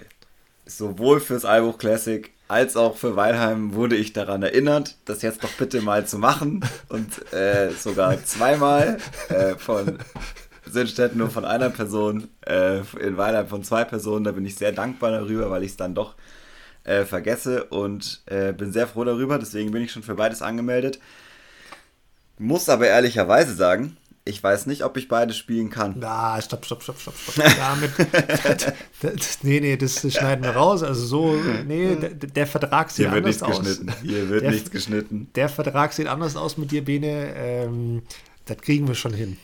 sowohl fürs Albuch Classic als auch für Weilheim wurde ich daran erinnert, das jetzt doch bitte mal zu machen. Und äh, sogar zweimal äh, von Sinnstedt nur von einer Person, äh, in Weilheim von zwei Personen. Da bin ich sehr dankbar darüber, weil ich es dann doch äh, vergesse und äh, bin sehr froh darüber. Deswegen bin ich schon für beides angemeldet. Muss aber ehrlicherweise sagen, ich weiß nicht, ob ich beides spielen kann. Na, stopp, stopp, stopp, stopp, stopp. Damit, nee, nee, das schneiden wir raus. Also so, nee, der, der Vertrag sieht Hier anders aus. Geschnitten. Hier wird der, nichts geschnitten. Der Vertrag sieht anders aus mit dir, Bene. Ähm, das kriegen wir schon hin.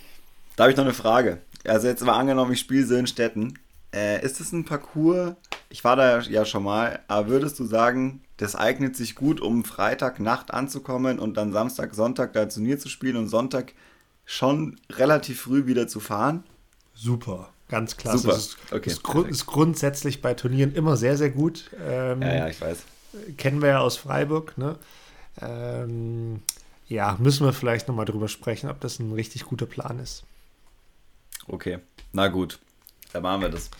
Da habe ich noch eine Frage. Also jetzt mal angenommen, ich spiele Städten. Äh, ist das ein Parcours? Ich war da ja schon mal, aber würdest du sagen, das eignet sich gut, um Freitagnacht anzukommen und dann Samstag, Sonntag da Turnier zu spielen und Sonntag schon relativ früh wieder zu fahren? Super, ganz klasse. Super. Ist, okay, ist, grund, ist, grundsätzlich bei Turnieren immer sehr, sehr gut. Ähm, ja, ja, ich weiß. Kennen wir ja aus Freiburg, ne? Ähm, ja, müssen wir vielleicht nochmal drüber sprechen, ob das ein richtig guter Plan ist. Okay, na gut, dann machen wir das.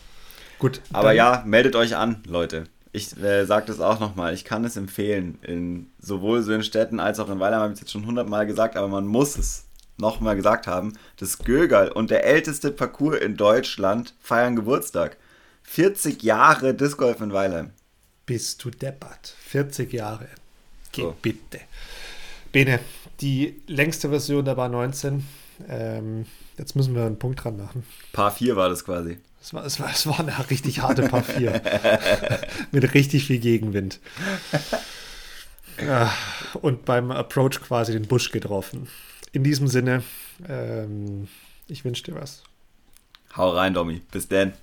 Gut. Aber ja, meldet euch an, Leute. Ich äh, sage das auch nochmal, ich kann es empfehlen. In, sowohl so in Städten als auch in Weilheim habe ich es jetzt schon hundertmal gesagt, aber man muss es nochmal gesagt haben. Das Gögerl und der älteste Parcours in Deutschland feiern Geburtstag. 40 Jahre Disc Golf in Weilheim. Bist du deppert. 40 Jahre. Geh so. bitte. Bene, die längste Version der Bar 19 ähm, jetzt müssen wir einen Punkt dran machen. Paar 4 war das quasi. Es war, es war, es war eine richtig harte Paar 4. Mit richtig viel Gegenwind. Ja, und beim Approach quasi den Busch getroffen. In diesem Sinne, ähm, ich wünsche dir was. Hau rein, Domi. Bis dann.